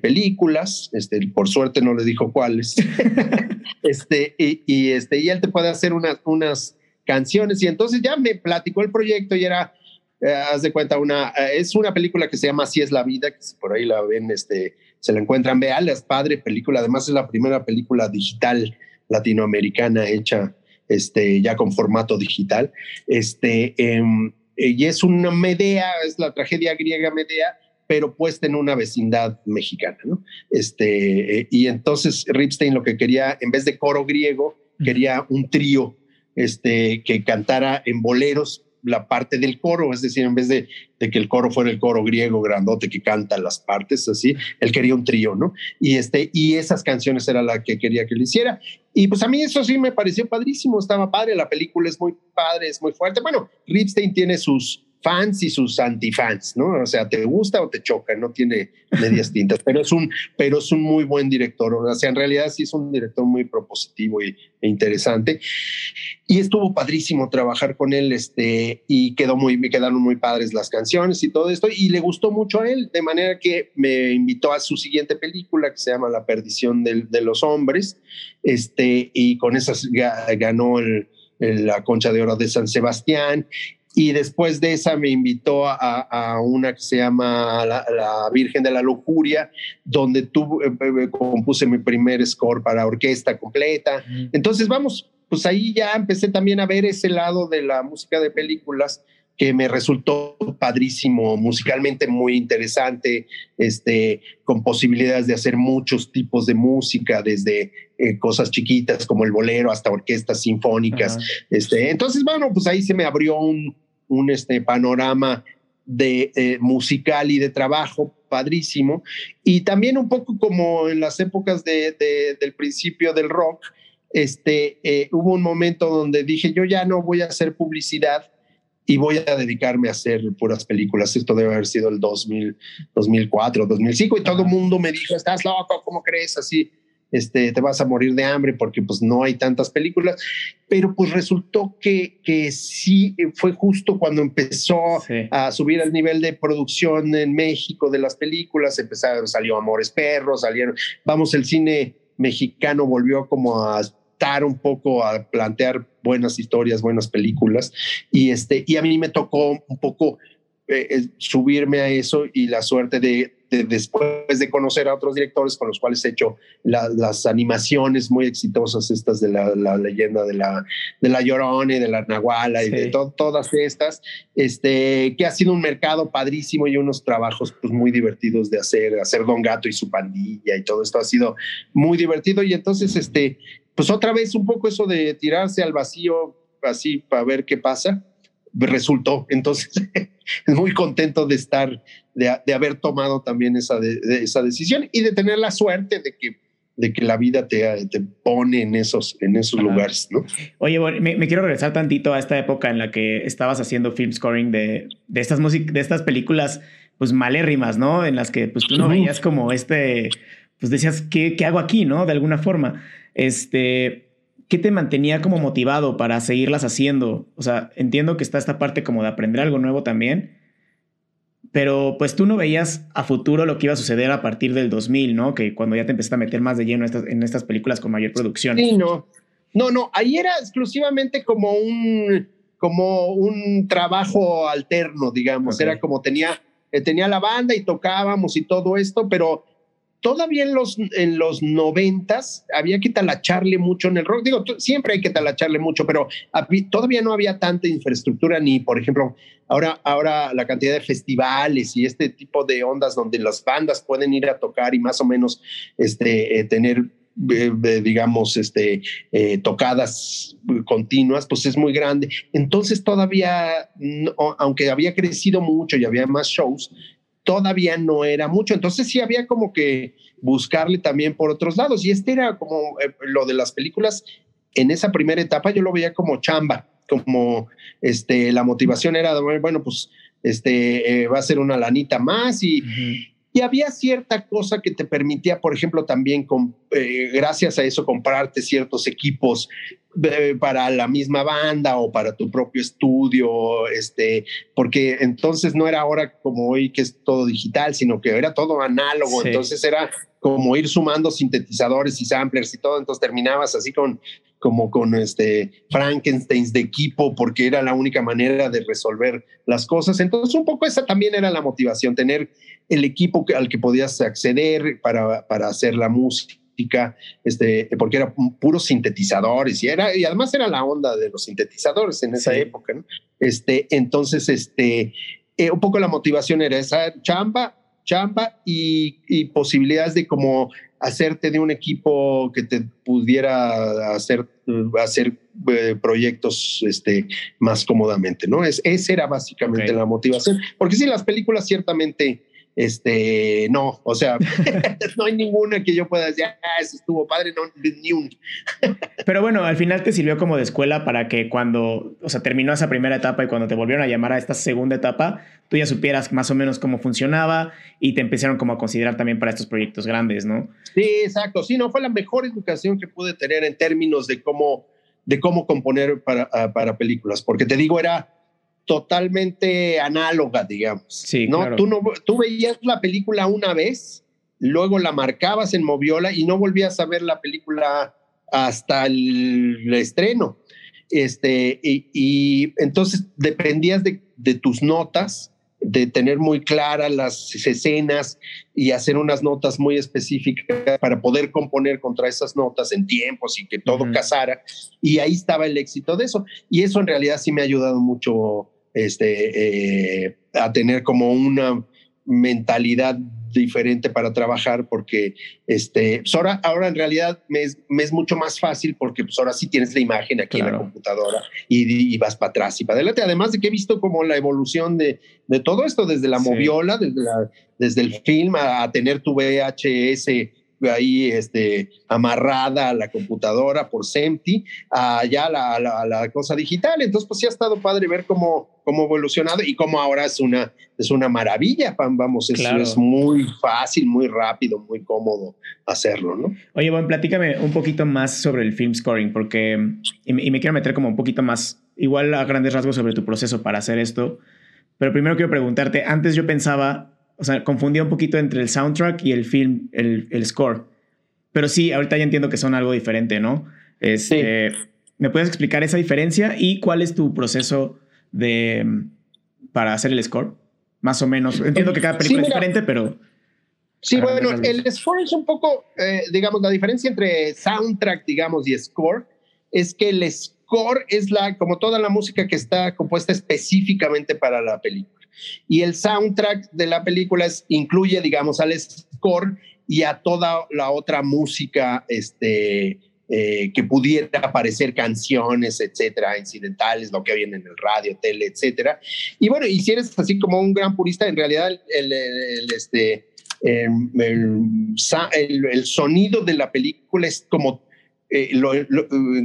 películas, este, por suerte no le dijo cuáles, <laughs> este, y, este, y él te puede hacer unas, unas canciones, y entonces ya me platicó el proyecto y era, eh, haz de cuenta, una, eh, es una película que se llama Así es la vida, que por ahí la ven, este, se la encuentran, vean, es padre película, además es la primera película digital latinoamericana hecha este, ya con formato digital, este, em, y es una Medea, es la tragedia griega Medea, pero puesta en una vecindad mexicana, ¿no? Este, eh, y entonces Ripstein lo que quería, en vez de coro griego, quería un trío este, que cantara en boleros la parte del coro, es decir, en vez de, que el coro fuera el coro griego grandote que canta las partes así, él quería un trío, ¿no? Y, este, y esas canciones era la que quería que le hiciera. Y pues a mí eso sí me pareció padrísimo, estaba padre, la película es muy padre, es muy fuerte. Bueno, Ripstein tiene sus, fans y sus antifans, ¿no? O sea, te gusta o te choca, no tiene medias tintas, pero es un, pero es un muy buen director. O sea, en realidad sí es un director muy propositivo y, e interesante. Y estuvo padrísimo trabajar con él, este, y quedó muy, me quedaron muy padres las canciones y todo esto, y le gustó mucho a él, de manera que me invitó a su siguiente película que se llama La perdición de los hombres, este, y con esas ganó la Concha de Oro de San Sebastián y después de esa me invitó a, una que se llama la, Virgen de la Lujuria, donde tuve, eh, eh, compuse mi primer score para orquesta completa. Entonces, vamos, pues ahí ya empecé también a ver ese lado de la música de películas que me resultó padrísimo, musicalmente muy interesante, este, con posibilidades de hacer muchos tipos de música, desde eh, cosas chiquitas como el bolero hasta orquestas sinfónicas. Este, entonces, bueno, pues ahí se me abrió un, un este, panorama de eh, musical y de trabajo padrísimo. Y también un poco como en las épocas de, del principio del rock, este, eh, hubo un momento donde dije, yo ya no voy a hacer publicidad y voy a dedicarme a hacer puras películas. Esto debe haber sido el 2000, 2004, 2005 y todo el mundo me dijo, estás loco, ¿cómo crees? Así este, te vas a morir de hambre porque pues no hay tantas películas, pero pues resultó que, que sí fue justo cuando empezó a subir el nivel de producción en México de las películas, empezaron, salió Amores Perros, salieron, vamos, el cine mexicano volvió como a estar un poco a plantear buenas historias, buenas películas. Y este y a mí me tocó un poco eh, eh, subirme a eso y la suerte de, después de conocer a otros directores con los cuales he hecho las animaciones muy exitosas estas de la, leyenda de la, de la Llorona y de la Nahuala y de todas estas, este, que ha sido un mercado padrísimo y unos trabajos pues, muy divertidos de hacer, hacer Don Gato y su pandilla y todo esto ha sido muy divertido. Y entonces, este, pues otra vez un poco eso de tirarse al vacío así para ver qué pasa resultó. Entonces, <laughs> muy contento de estar, de, haber tomado también esa, esa decisión y de tener la suerte de que de que la vida te, te pone en esos, en esos lugares, ¿no? Oye, me, quiero regresar tantito a esta época en la que estabas haciendo film scoring de, de estas de estas películas, pues malérrimas, ¿no? En las que pues tú no veías como este, pues decías, ¿qué, ¿qué hago aquí, no? De alguna forma. Este, ¿qué te mantenía como motivado para seguirlas haciendo? O sea, entiendo que está esta parte como de aprender algo nuevo también, pero pues tú no veías a futuro lo que iba a suceder a partir del 2000, ¿no? Que cuando ya te empezaste a meter más de lleno en estas, películas con mayor producción. Sí, no. No, no, ahí era exclusivamente como un, como un trabajo alterno, digamos. Era como tenía, eh, tenía la banda y tocábamos y todo esto, pero todavía en los, en los noventas había que talacharle mucho en el rock. Digo, siempre hay que talacharle mucho, pero todavía no había tanta infraestructura ni, por ejemplo, ahora, ahora la cantidad de festivales y este tipo de ondas donde las bandas pueden ir a tocar y más o menos este, eh, tener eh, eh, digamos, este, tocadas continuas, pues es muy grande. Entonces todavía, aunque había crecido mucho y había más shows, todavía no era mucho. Entonces sí había como que buscarle también por otros lados. Y este era como eh, lo de las películas. En esa primera etapa yo lo veía como chamba, como este, la motivación era, bueno, pues este, eh, va a ser una lanita más y, y había cierta cosa que te permitía, por ejemplo, también con, eh, gracias a eso comprarte ciertos equipos eh, para la misma banda o para tu propio estudio, este, porque entonces no era ahora como hoy que es todo digital, sino que era todo análogo, entonces era como ir sumando sintetizadores y samplers y todo, entonces terminabas así con como con este Frankenstein de equipo porque era la única manera de resolver las cosas. Entonces un poco esa también era la motivación, tener el equipo al que podías acceder para, para hacer la música, este, porque eran puros sintetizadores y, era, y además era la onda de los sintetizadores en esa época. Este, entonces, este, eh, un poco la motivación era esa chamba chamba y, posibilidades de como hacerte de un equipo que te pudiera hacer, hacer eh, proyectos este, más cómodamente, ¿no? Es, esa era básicamente la motivación, porque sí, las películas ciertamente este, no, o sea, <laughs> no hay ninguna que yo pueda decir, ah, eso estuvo padre, no, ni un. Pero bueno, al final te sirvió como de escuela para que cuando, o sea, terminó esa primera etapa y cuando te volvieron a llamar a esta segunda etapa, tú ya supieras más o menos cómo funcionaba y te empezaron como a considerar también para estos proyectos grandes, ¿no? Sí, exacto. Sí, no, fue la mejor educación que pude tener en términos de cómo, de cómo componer para, para películas, porque te digo, era totalmente análoga, digamos. Sí, ¿no? Tú, no, tú veías la película una vez, luego la marcabas en Moviola y no volvías a ver la película hasta el, estreno. Este, y, entonces dependías de, de, tus notas, de tener muy claras las escenas y hacer unas notas muy específicas para poder componer contra esas notas en tiempos y que todo casara. Y ahí estaba el éxito de eso. Y eso en realidad sí me ha ayudado mucho este, eh, a tener como una mentalidad diferente para trabajar porque este, pues ahora, ahora en realidad me es, me es, mucho más fácil porque pues ahora sí tienes la imagen aquí en la computadora y, vas para atrás y para adelante. Además de que he visto como la evolución de, de todo esto desde la moviola, desde, desde el film a, tener tu VHS ahí este, amarrada a la computadora por SEMTI, allá la, la, la, cosa digital. Entonces, pues sí ha estado padre ver cómo, cómo evolucionado y cómo ahora es una, es una maravilla, vamos, es, es muy fácil, muy rápido, muy cómodo hacerlo, ¿no? Oye, bueno, platícame un poquito más sobre el film scoring, porque, y me, quiero meter como un poquito más, igual a grandes rasgos sobre tu proceso para hacer esto, pero primero quiero preguntarte, antes yo pensaba o sea, confundía un poquito entre el soundtrack y el film, el, el score. Pero sí, ahorita ya entiendo que son algo diferente, ¿no? Este, ¿Me puedes explicar esa diferencia y cuál es tu proceso de, para hacer el score? Más o menos. Entiendo que cada película es diferente, pero... Sí, bueno, el score es un poco, eh, digamos, la diferencia entre soundtrack, digamos, y score es que el score es la, como toda la música que está compuesta específicamente para la película. Y el soundtrack de la película incluye, digamos, al score y a toda la otra música este, eh, que pudiera aparecer canciones, etcétera, incidentales, lo que viene en el radio, tele, etcétera. Y bueno, y si eres así como un gran purista, en realidad el, este, el, sonido de la película es como eh, lo,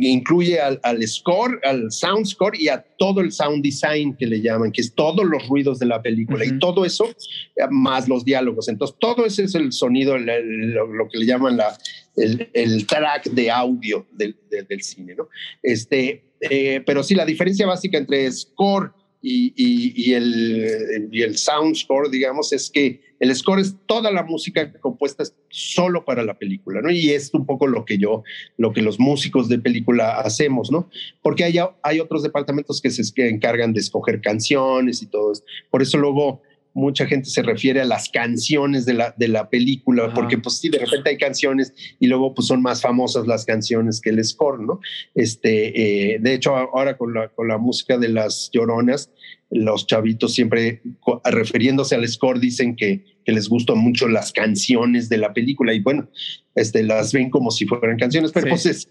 incluye al, score, al sound score y a todo el sound design que le llaman, que es todos los ruidos de la película y todo eso, eh, más los diálogos. Entonces, todo ese es el sonido, lo, que le llaman la, el, track de audio del, cine, ¿no? Este, eh, pero sí, la diferencia básica entre score y, el, y el sound score, digamos, es que el score es toda la música compuesta solo para la película, ¿no? Y es un poco lo que yo, lo que los músicos de película hacemos, ¿no? Porque hay, hay otros departamentos que se encargan de escoger canciones y todo eso. Por eso luego mucha gente se refiere a las canciones de la, de la película, porque pues sí, de repente hay canciones y luego pues son más famosas las canciones que el score, ¿no? Este, eh, de hecho, ahora con la, con la música de las lloronas, los chavitos siempre refiriéndose al score dicen que, que, les gustan mucho las canciones de la película y bueno, este, las ven como si fueran canciones, pero pues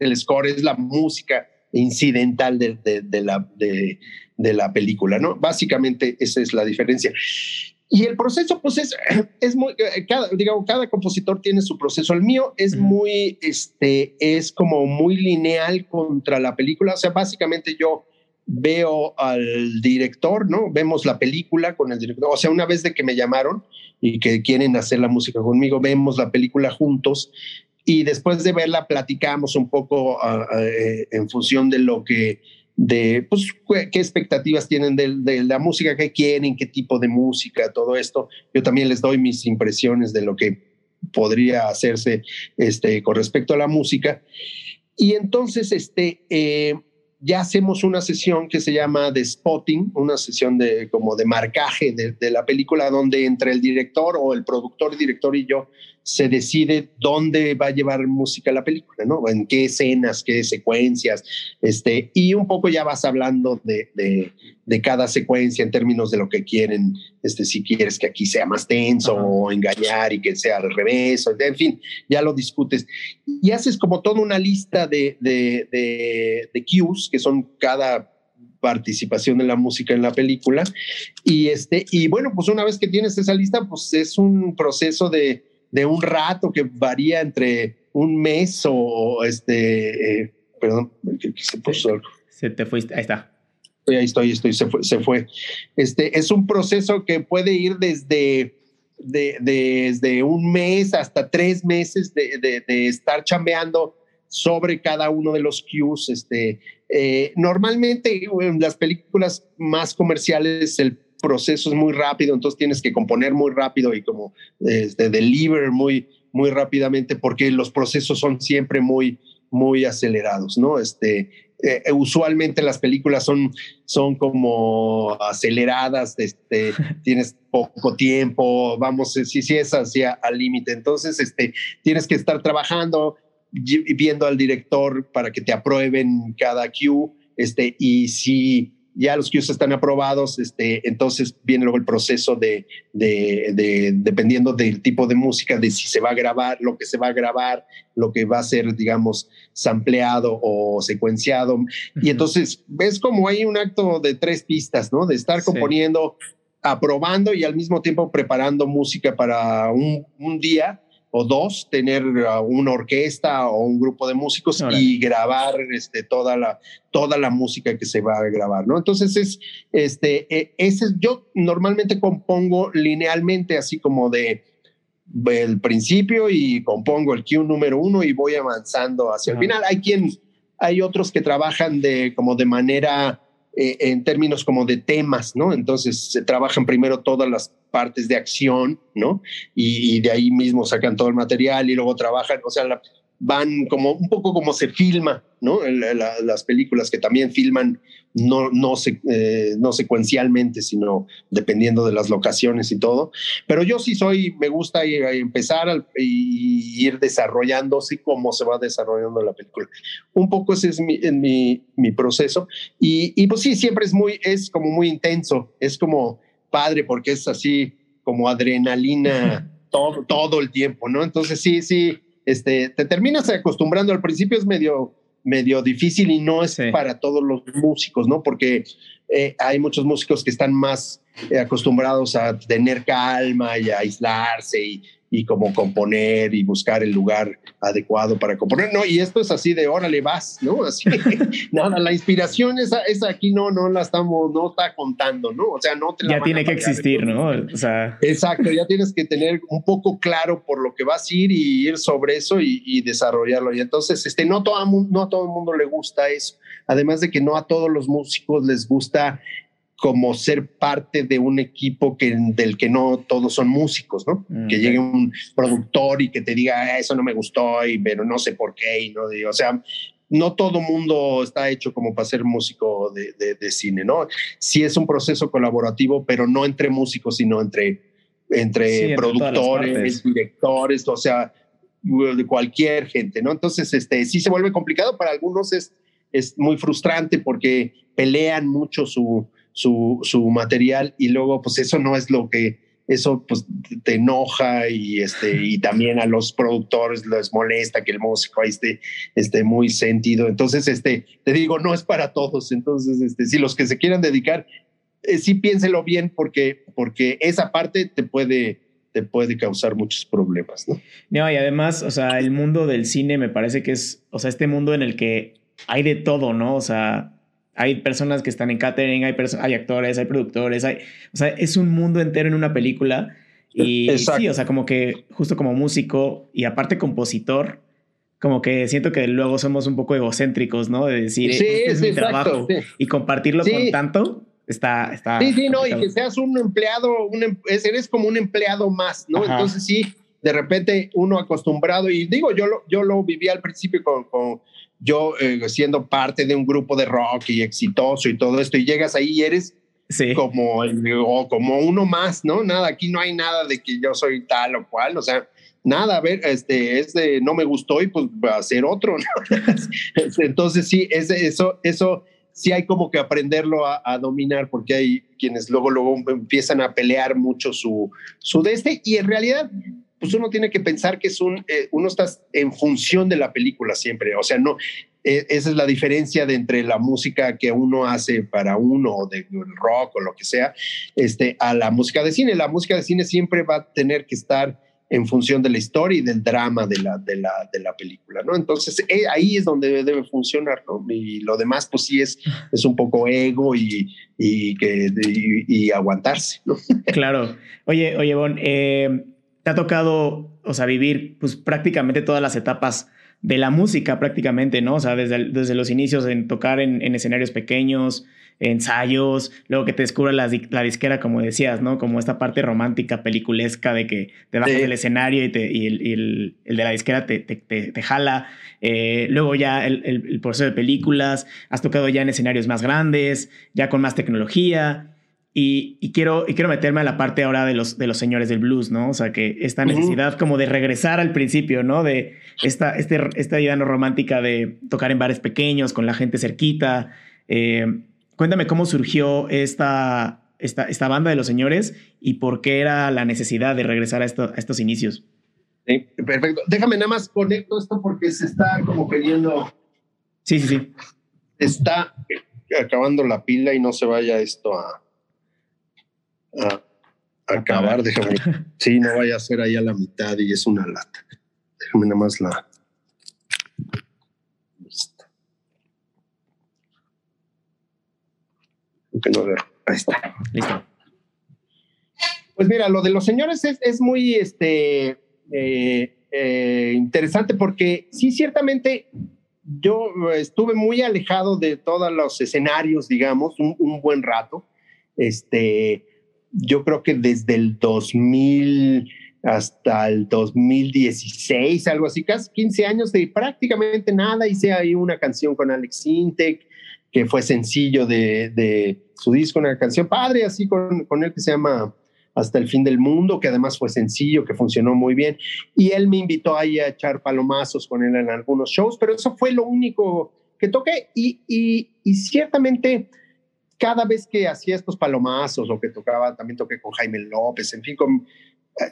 el score es la música incidental de, de, la, de, de, la película, ¿no? Básicamente esa es la diferencia. Y el proceso, pues es, <clears throat> es muy, eh, cada, digamos, cada compositor tiene su proceso. El mío es muy, este, es como muy lineal contra la película. O sea, básicamente yo veo al director, ¿no? Vemos la película con el director, o sea, una vez de que me llamaron y que quieren hacer la música conmigo, vemos la película juntos y después de verla platicamos un poco ah, eh, en función de lo que, de, pues, qué expectativas tienen de, de, la música que quieren, qué tipo de música, todo esto. Yo también les doy mis impresiones de lo que podría hacerse este, con respecto a la música. Y entonces, este, eh, ya hacemos una sesión que se llama de spotting, una sesión de como de marcaje de, la película donde entre el director o el productor, director y yo se decide dónde va a llevar música la película, ¿no? En qué escenas, qué secuencias, este, y un poco ya vas hablando de, de, cada secuencia en términos de lo que quieren, este, si quieres que aquí sea más tenso o engañar y que sea al revés, en fin, ya lo discutes. Y haces como toda una lista de, de, de cues, que son cada participación de la música en la película. Y, este, y bueno, pues una vez que tienes esa lista, pues es un proceso de, de un rato que varía entre un mes o este, eh, perdón, se puso Se te fuiste, ahí está. Ahí estoy, estoy, se fue, se fue. Este, es un proceso que puede ir desde, de, desde un mes hasta tres meses de, de, de, estar chambeando sobre cada uno de los cues. Este, eh, normalmente en las películas más comerciales el proceso es muy rápido, entonces tienes que componer muy rápido y como este, deliver muy, muy rápidamente porque los procesos son siempre muy, muy acelerados, ¿no? Este, eh, eh, usualmente las películas son, son como aceleradas, este, <laughs> tienes poco tiempo, vamos, si, si es hacia al límite, entonces este, tienes que estar trabajando, viendo al director para que te aprueben cada cue, este, y si ya los cues están aprobados, este, entonces viene luego el proceso de, de, dependiendo del tipo de música, de si se va a grabar, lo que se va a grabar, lo que va a ser, digamos, sampleado o secuenciado. Y entonces ves como hay un acto de tres pistas, ¿no? De estar componiendo, aprobando y al mismo tiempo preparando música para un, un día o dos, tener uh, una orquesta o un grupo de músicos y grabar este, toda, la, toda la música que se va a grabar, ¿no? Entonces, es, este, e, ese, yo normalmente compongo linealmente, así como de el principio y compongo el cue número uno y voy avanzando hacia el final. Hay quien, hay otros que trabajan de, como de manera eh, en términos como de temas, ¿no? Entonces se trabajan primero todas las partes de acción, ¿no? Y, de ahí mismo sacan todo el material y luego trabajan, o sea, van como un poco como se filma, ¿no? las películas que también filman no, no, eh, no secuencialmente, sino dependiendo de las locaciones y todo. Pero yo sí soy, me gusta empezar y ir desarrollándose cómo se va desarrollando la película. Un poco ese es mi, en mi, mi proceso. Y, y pues sí, siempre es muy, es como muy intenso, es como padre porque es así como adrenalina <laughs> todo, todo el tiempo, ¿no? Entonces sí, sí, este, te terminas acostumbrando. Al principio es medio medio difícil y no es para todos los músicos, ¿no? Porque eh, hay muchos músicos que están más eh, acostumbrados a tener calma y a aislarse y, y como componer y buscar el lugar adecuado para componer. No, y esto es así de órale, vas, ¿no? <laughs> Así, nada, la inspiración esa, esa aquí no, no la estamos, no está contando, ¿no? O sea, no te Ya tiene que existir, ¿no? O sea. Exacto, ya tienes que tener un poco claro por lo que vas a ir y ir sobre eso y, desarrollarlo. Y entonces, este, no, todo, no a todo el mundo le gusta eso. Además de que no a todos los músicos les gusta como ser parte de un equipo que, del que no todos son músicos, ¿no? Mm, que llegue un productor y que te diga, ah, eso no me gustó, y, pero no sé por qué, y no, o sea, no todo mundo está hecho como para ser músico de, de, cine, ¿no? Sí es un proceso colaborativo, pero no entre músicos, sino entre, entre productores, directores, o sea, de cualquier gente, ¿no? Entonces, este, sí se vuelve complicado, para algunos es, es muy frustrante porque pelean mucho su, su, su material y luego pues eso no es lo que eso pues te enoja y este <laughs> y también a los productores les molesta que el músico ahí esté, esté muy sentido. Entonces este te digo no es para todos. Entonces este si los que se quieran dedicar eh, sí piénselo bien porque porque esa parte te puede te puede causar muchos problemas no no y además o sea el mundo del cine me parece que es o sea este mundo en el que hay de todo no o sea hay personas que están en catering, hay, hay actores, hay productores, hay, o sea, es un mundo entero en una película. Y sí, o sea, como que justo como músico y aparte compositor, como que siento que luego somos un poco egocéntricos, ¿no? De decir, sí, este es mi trabajo y compartirlo con tanto. Está, está. Sí, sí, no, y que seas un empleado, un, em, eres como un empleado más, ¿no? Entonces sí, de repente uno acostumbrado, y digo, yo lo, yo lo viví al principio con, con yo eh, siendo parte de un grupo de rock y exitoso y todo esto, y llegas ahí y eres como, como uno más, ¿no? Nada, aquí no hay nada de que yo soy tal o cual, o sea, nada, a ver, este, este no me gustó y pues va a hacer otro. <laughs> Entonces sí, eso, eso sí hay como que aprenderlo a, dominar porque hay quienes luego, luego empiezan a pelear mucho su, su de este y en realidad pues uno tiene que pensar que es un, eh, uno está en función de la película siempre, o sea, no, e, esa es la diferencia de entre la música que uno hace para uno, de rock o lo que sea, este, a la música de cine. La música de cine siempre va a tener que estar en función de la historia y del drama de la, de la, de la película, ¿no? Entonces eh, ahí es donde debe funcionar, ¿no? Y lo demás, pues sí es, es un poco ego y, y, que, y, aguantarse. Claro. Oye, oye, Bon, eh, te ha tocado, o sea, vivir pues prácticamente todas las etapas de la música prácticamente, ¿no? O sea, desde, desde los inicios en tocar en, en escenarios pequeños, ensayos, luego que te descubre la, la, disquera, como decías, ¿no? Como esta parte romántica, peliculesca de que te bajas del escenario y, te, y, el, el, de la disquera te, te, te, jala. Eh, luego ya el, el, proceso de películas, has tocado ya en escenarios más grandes, ya con más tecnología. Y, y, quiero, y quiero meterme a la parte ahora de los, de los señores del blues, ¿no? O sea, que esta necesidad como de regresar al principio, ¿no? De esta, este, esta idea no romántica de tocar en bares pequeños, con la gente cerquita. Eh, Cuéntame cómo surgió esta, esta, esta banda de los señores y por qué era la necesidad de regresar a, estos inicios. Sí, perfecto. Déjame nada más conecto esto porque se está como queriendo. Sí, sí, sí. Está acabando la pila y no se vaya esto a, a, acabar. Déjame. <laughs> Sí, no vaya a ser ahí a la mitad y es una lata. Déjame nada más la. Ahí está. Listo. Pues mira, lo de los señores es, muy este, eh, eh, interesante porque sí, ciertamente yo estuve muy alejado de todos los escenarios, digamos, un, buen rato. Este, yo creo que desde el 2000 hasta el 2016, algo así, casi 15 años de prácticamente nada. Hice ahí una canción con Alex Sintek, que fue sencillo de, su disco, una canción padre, así con, con él que se llama Hasta el fin del mundo, que además fue sencillo, que funcionó muy bien. Y él me invitó ahí a echar palomazos con él en algunos shows, pero eso fue lo único que toqué. Y, y, ciertamente, cada vez que hacía estos palomazos o que tocaba, también toqué con Jaime López, en fin, con,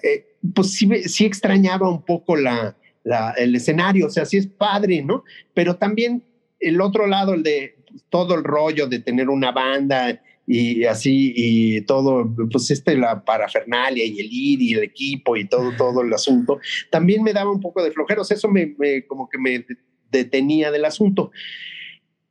eh, pues sí, sí, extrañaba un poco la, la, el escenario, o sea, sí es padre, ¿no? Pero también el otro lado, el de todo el rollo de tener una banda y así, y todo, pues este, la parafernalia y el ir y el equipo y todo, todo el asunto, también me daba un poco de flojeros, eso me, como que me detenía del asunto.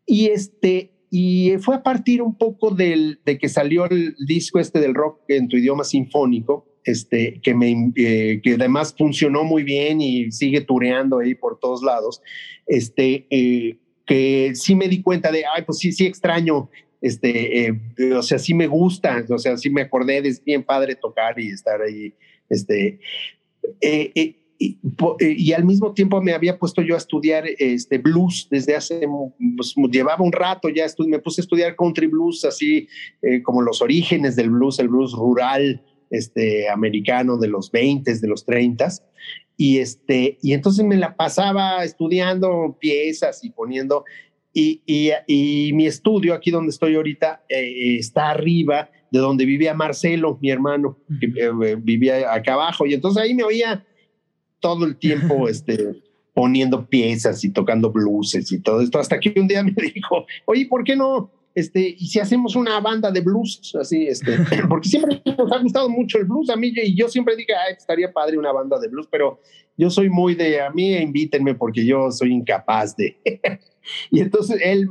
Y este, y fue a partir un poco del, de que salió el disco este del rock en tu idioma sinfónico, este, que, me, eh, que además funcionó muy bien y sigue tureando ahí por todos lados, este, eh, que sí me di cuenta de, ay, pues sí, sí extraño, este, eh, o sea, sí me gusta, o sea, sí me acordé es bien padre tocar y estar ahí, este, eh, eh, y, al mismo tiempo me había puesto yo a estudiar este blues desde hace, pues, llevaba un rato ya, me puse a estudiar country blues, así como los orígenes del blues, el blues rural, este, americano de los 20, de los 30 y, este, y entonces me la pasaba estudiando piezas y poniendo, y, y, mi estudio, aquí donde estoy ahorita, eh, está arriba de donde vivía Marcelo, mi hermano, que eh, vivía acá abajo, y entonces ahí me oía todo el tiempo <laughs> este, poniendo piezas y tocando blueses y todo esto, hasta que un día me <laughs> dijo, oye, ¿por qué no? Este, y si hacemos una banda de blues, así, este, <laughs> porque siempre nos ha gustado mucho el blues a mí, y yo siempre dije, ah, estaría padre una banda de blues, pero yo soy muy de, a mí invítenme porque yo soy incapaz de. y entonces él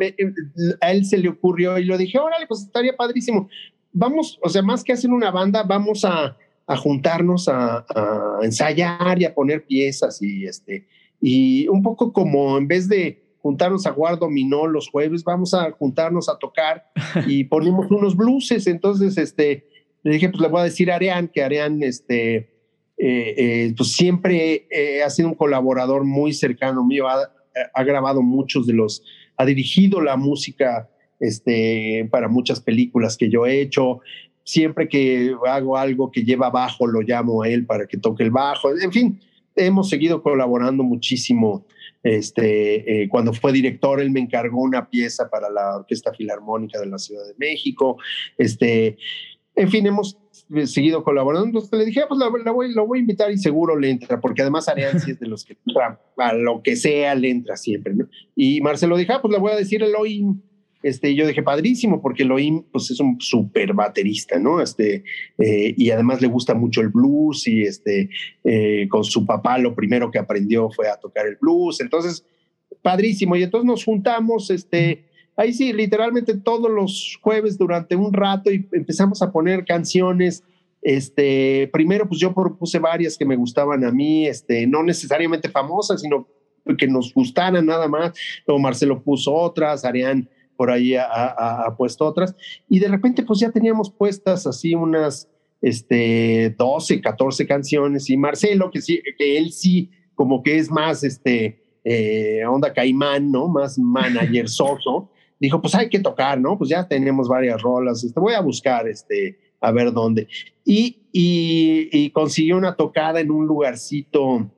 a él se le ocurrió y lo dije, órale, pues estaría padrísimo. Vamos, o sea, más que hacer una banda, vamos a, a juntarnos a, a, ensayar y a poner piezas y este, y un poco como en vez de juntarnos a jugar dominó los jueves, vamos a juntarnos a tocar <laughs> y ponemos unos blueses. Entonces, este, le dije, pues le voy a decir a Arián, que Arián, este, eh, eh, pues siempre eh, ha sido un colaborador muy cercano mío, ha, ha, grabado muchos de los, ha dirigido la música este, para muchas películas que yo he hecho. Siempre que hago algo que lleva bajo, lo llamo a él para que toque el bajo. En fin, hemos seguido colaborando muchísimo. Este, eh, cuando fue director, él me encargó una pieza para la Orquesta Filarmónica de la Ciudad de México. Este, en fin, hemos seguido colaborando. Entonces le dije, ah, pues la, voy, lo voy a invitar y seguro le entra, porque además Arián sí es de los que a lo que sea le entra siempre. ¿no? Y Marcelo dijo, ah, pues le voy a decir el hoy este, yo dije, padrísimo, porque Elohim pues, es un súper baterista, ¿no? Este, eh, y además le gusta mucho el blues y este, eh, con su papá lo primero que aprendió fue a tocar el blues. Entonces, padrísimo. Y entonces nos juntamos, este, ahí sí, literalmente todos los jueves durante un rato y empezamos a poner canciones. Este, primero, pues yo propuse varias que me gustaban a mí, este, no necesariamente famosas, sino que nos gustaran nada más. Luego Marcelo puso otras, Arián por ahí ha, puesto otras, y de repente pues ya teníamos puestas así unas este, 12, 14 canciones, y Marcelo, que, sí, que él sí como que es más este, eh, onda caimán, ¿no? Más manager <laughs> soso, dijo, pues hay que tocar, ¿no? Pues ya tenemos varias rolas, este, voy a buscar, este, a ver dónde. Y, y, y consiguió una tocada en un lugarcito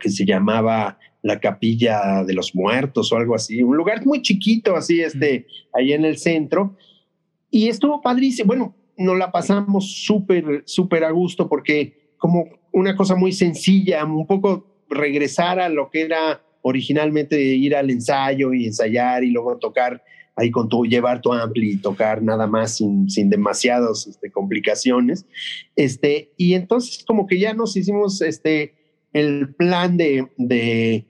que se llamaba la capilla de los muertos o algo así, un lugar muy chiquito, así, este, ahí en el centro. Y estuvo padrísimo. Bueno, nos la pasamos súper, súper a gusto porque como una cosa muy sencilla, un poco regresar a lo que era originalmente ir al ensayo y ensayar y luego tocar ahí con tu, llevar tu ampli y tocar nada más sin, sin demasiadas este, complicaciones. Este, y entonces como que ya nos hicimos este, el plan de, de,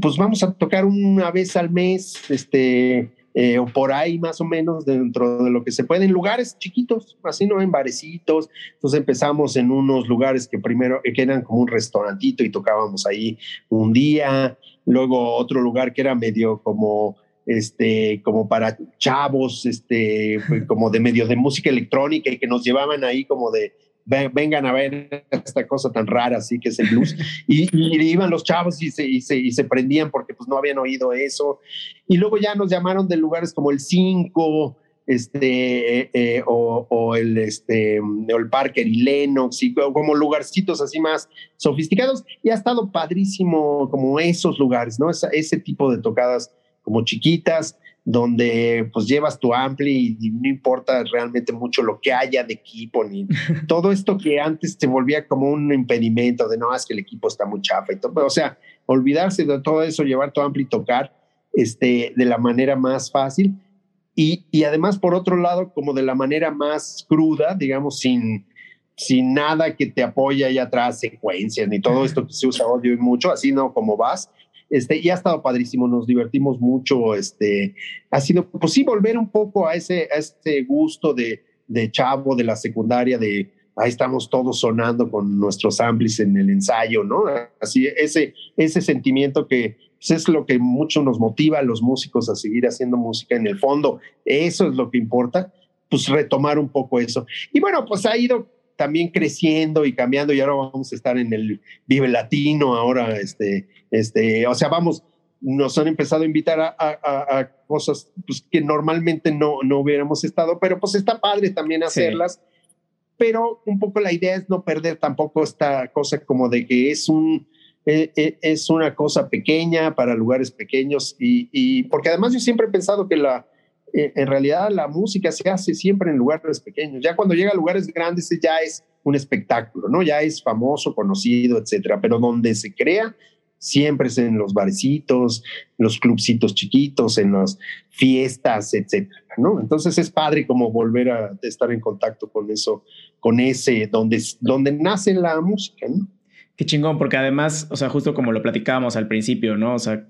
pues vamos a tocar una vez al mes, este, eh, o por ahí más o menos dentro de lo que se puede, en lugares chiquitos, así no en barecitos. Entonces empezamos en unos lugares que primero que eran como un restaurantito y tocábamos ahí un día, luego otro lugar que era medio como este, como para chavos, este, como de medio de música electrónica y que nos llevaban ahí como de vengan a ver esta cosa tan rara, así que es el blues. <laughs> Y, iban los chavos y se, y se, prendían porque pues no habían oído eso. Y luego ya nos llamaron de lugares como el 5, este, eh, o, el, este, o el Parker y Lennox, y como lugarcitos así más sofisticados. Y ha estado padrísimo como esos lugares, ¿no? ese tipo de tocadas como chiquitas donde pues llevas tu ampli y no importa realmente mucho lo que haya de equipo, ni <laughs> todo esto que antes te volvía como un impedimento de no, es que el equipo está muy chafa y todo, o sea, olvidarse de todo eso, llevar tu ampli y tocar este, de la manera más fácil. Y, y además por otro lado como de la manera más cruda, digamos, sin, sin nada que te apoye ahí atrás, secuencias, ni todo esto que se usa odio y mucho, así no como vas, este, y ha estado padrísimo, nos divertimos mucho, este, ha sido, pues sí, volver un poco a ese, a ese gusto de, de chavo de la secundaria, de ahí estamos todos sonando con nuestros amplis en el ensayo, ¿no? Así, ese, ese sentimiento que pues, es lo que mucho nos motiva a los músicos a seguir haciendo música en el fondo, eso es lo que importa, pues retomar un poco eso. Y bueno, pues ha ido también creciendo y cambiando y ahora vamos a estar en el Vive Latino, ahora este, este, o sea, vamos, nos han empezado a invitar a, cosas pues, que normalmente no, no hubiéramos estado, pero pues está padre también hacerlas. Pero un poco la idea es no perder tampoco esta cosa como de que es un, e, e, es una cosa pequeña para lugares pequeños y, y porque además yo siempre he pensado que la, eh, en realidad la música se hace siempre en lugares pequeños. Ya cuando llega a lugares grandes ya es un espectáculo, ¿no? Ya es famoso, conocido, etcétera. Pero donde se crea siempre es en los barecitos, los clubcitos chiquitos, en las fiestas, etcétera, ¿no? Entonces es padre como volver a estar en contacto con eso, con ese, donde, donde nace la música, ¿no? Qué chingón, porque además, o sea, justo como lo platicábamos al principio, ¿no? O sea,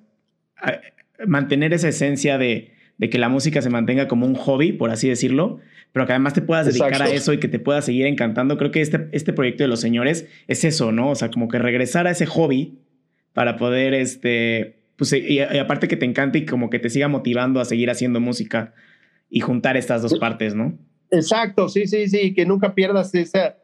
mantener esa esencia de, de que la música se mantenga como un hobby, por así decirlo, pero que además te puedas dedicar a eso y que te puedas seguir encantando. Creo que este, este proyecto de los señores es eso, ¿no? O sea, como que regresar a ese hobby para poder, este, pues, y, aparte que te encante y como que te siga motivando a seguir haciendo música y juntar estas dos partes, ¿no? Exacto, sí, sí, sí, que nunca pierdas esa,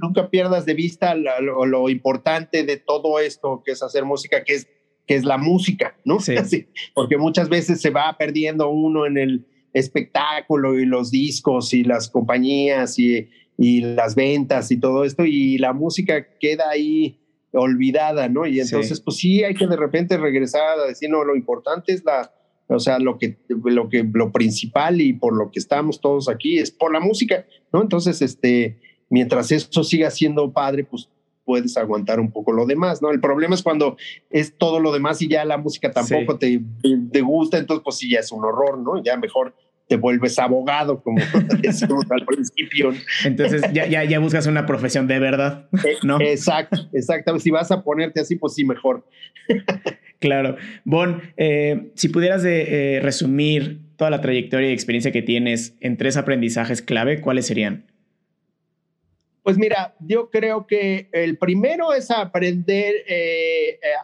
nunca pierdas de vista lo, lo importante de todo esto que es hacer música, que es que es la música, ¿no? <laughs> Sí. Porque muchas veces se va perdiendo uno en el espectáculo y los discos y las compañías y, y las ventas y todo esto y la música queda ahí olvidada, ¿no? Y entonces, pues sí, hay que de repente regresar a decir, no, lo importante es la, o sea, lo que, lo que, lo principal y por lo que estamos todos aquí es por la música, ¿no? Entonces, este, mientras eso siga siendo padre, pues puedes aguantar un poco lo demás, ¿no? El problema es cuando es todo lo demás y ya la música tampoco te, te, gusta, entonces pues sí, ya es un horror, ¿no? Ya mejor te vuelves abogado, como <laughs> decimos al principio. Entonces ya, ya, ya, buscas una profesión de verdad, eh, ¿no? Exacto, exacto. Si vas a ponerte así, pues sí, mejor. Claro. Bon, eh, si pudieras eh, resumir toda la trayectoria y experiencia que tienes en tres aprendizajes clave, ¿cuáles serían? Pues mira, yo creo que el primero es aprender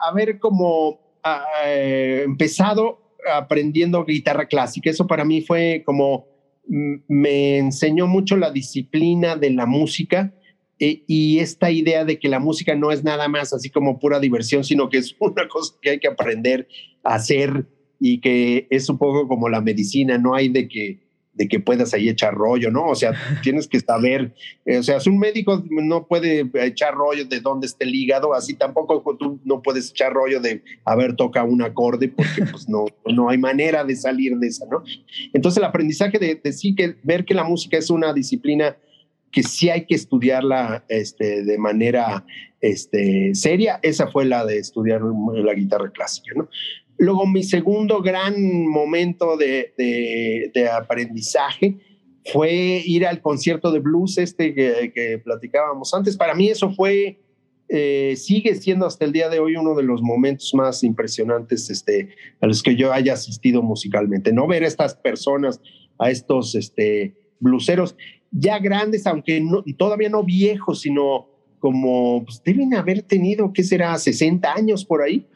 a ver cómo ah, empezado aprendiendo guitarra clásica. Eso para mí fue como, mm, me enseñó mucho la disciplina de la música eh, y esta idea de que la música no es nada más así como pura diversión, sino que es <laughs> una cosa que hay que aprender a hacer y que es un poco como la medicina, no hay de que de que puedas ahí echar rollo, ¿no? O sea, <laughs> tienes que saber, eh, o sea, si un médico no puede echar rollo de dónde está el hígado, así tampoco tú no puedes echar rollo de, a ver, toca un acorde, porque <laughs> pues no, no hay manera de salir de esa, ¿no? Entonces el aprendizaje de, sí que ver que la música es una disciplina que sí hay que estudiarla este, de manera este, seria, esa fue la de estudiar la guitarra clásica, ¿no? Luego, mi segundo gran momento de, aprendizaje fue ir al concierto de blues este que, platicábamos antes. Para mí eso fue, eh, sigue siendo hasta el día de hoy uno de los momentos más impresionantes este, a los que yo haya asistido musicalmente. No ver a estas personas, a estos este, bluseros ya grandes, aunque todavía no viejos, sino como pues, deben haber tenido, ¿qué será? 60 años por ahí.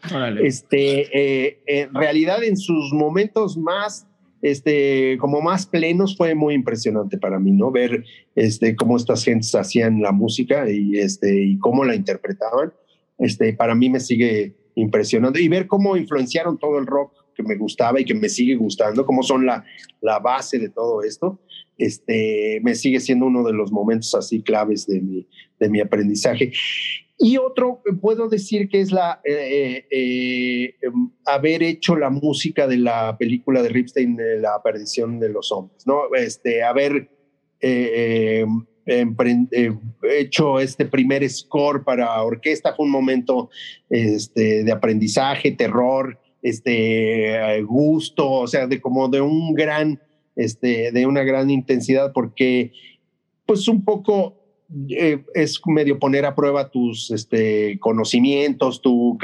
Este, eh, en realidad, en sus momentos más, este, como más plenos, fue muy impresionante para mí, ¿no? Ver este, cómo estas gentes hacían la música y, este, y cómo la interpretaban. Este, para mí me sigue impresionando y ver cómo influenciaron todo el rock que me gustaba y que me sigue gustando, cómo son la, la base de todo esto, este, me sigue siendo uno de los momentos así claves de mi, de mi aprendizaje. Y otro, puedo decir que es la, eh, eh, em, haber hecho la música de la película de Ripstein, de La perdición de los hombres, ¿no? Este, haber eh, em, hecho este primer score para orquesta fue un momento este, de aprendizaje, terror, este, gusto, o sea, de como de un gran, este, de una gran intensidad, porque pues un poco eh, es medio poner a prueba tus este, conocimientos, tu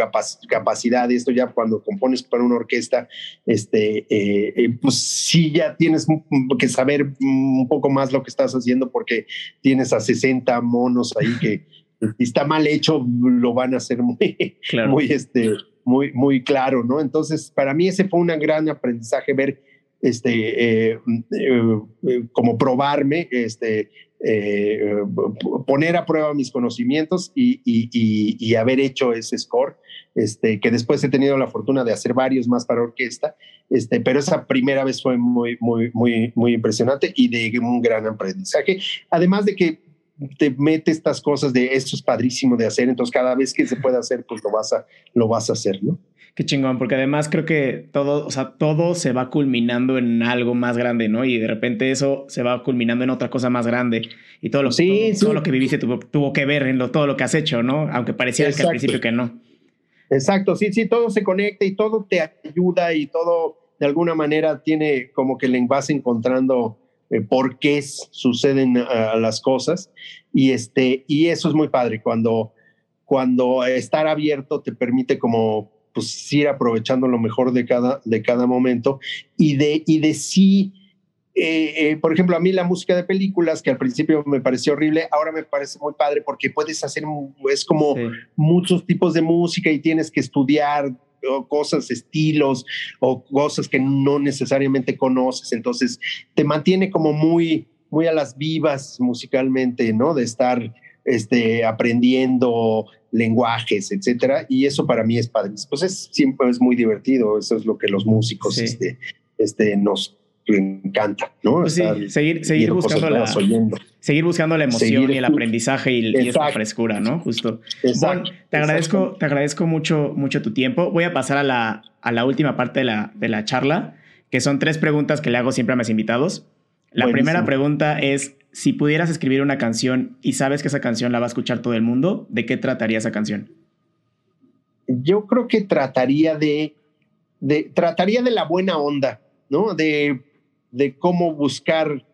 capacidad, y esto ya cuando compones para una orquesta, este, eh, eh, pues sí ya tienes que saber un poco más lo que estás haciendo porque tienes a 60 monos ahí que <laughs> si está mal hecho, lo van a hacer muy, muy, este, muy, muy claro, ¿no? Entonces, para mí ese fue un gran aprendizaje ver este, como probarme, este, eh, poner a prueba mis conocimientos y, haber hecho ese score, este, que después he tenido la fortuna de hacer varios más para orquesta, este, pero esa primera vez fue muy, muy, muy, muy impresionante y de un gran aprendizaje. Además de que te mete estas cosas de esto es padrísimo de hacer, entonces cada vez que se puede hacer, pues lo vas a, lo vas a hacer, ¿no? Qué chingón, porque además creo que todo, o sea, todo se va culminando en algo más grande, ¿no? Y de repente eso se va culminando en otra cosa más grande. Y todo lo, sí, todo, lo que viviste tuvo, que ver en todo lo que has hecho, ¿no? Aunque pareciera que al principio que no. Exacto, sí, sí, todo se conecta y todo te ayuda y todo de alguna manera tiene como que le vas encontrando eh, por qué suceden las cosas. Y, este, y eso es muy padre cuando, cuando estar abierto te permite como pues ir aprovechando lo mejor de cada, de cada momento y de, y de sí, eh, eh, por ejemplo, a mí la música de películas, que al principio me pareció horrible, ahora me parece muy padre porque puedes hacer, es como muchos tipos de música y tienes que estudiar cosas, estilos o cosas que no necesariamente conoces, entonces te mantiene como muy, muy a las vivas musicalmente, ¿no? De estar este, aprendiendo lenguajes, etcétera, y eso para mí es padre. Pues es siempre es muy divertido, eso es lo que los músicos este, este, nos, encanta, ¿no? Pues seguir, seguir buscando la, seguir buscando la emoción y el aprendizaje y, esa frescura, ¿no? Justo. te agradezco, te agradezco mucho, mucho tu tiempo. Voy a pasar a la, a la última parte de la, de la charla, que son tres preguntas que le hago siempre a mis invitados. La primera pregunta es, si pudieras escribir una canción y sabes que esa canción la va a escuchar todo el mundo, ¿de qué trataría esa canción? Yo creo que trataría de, de trataría de la buena onda, ¿no? De de cómo buscar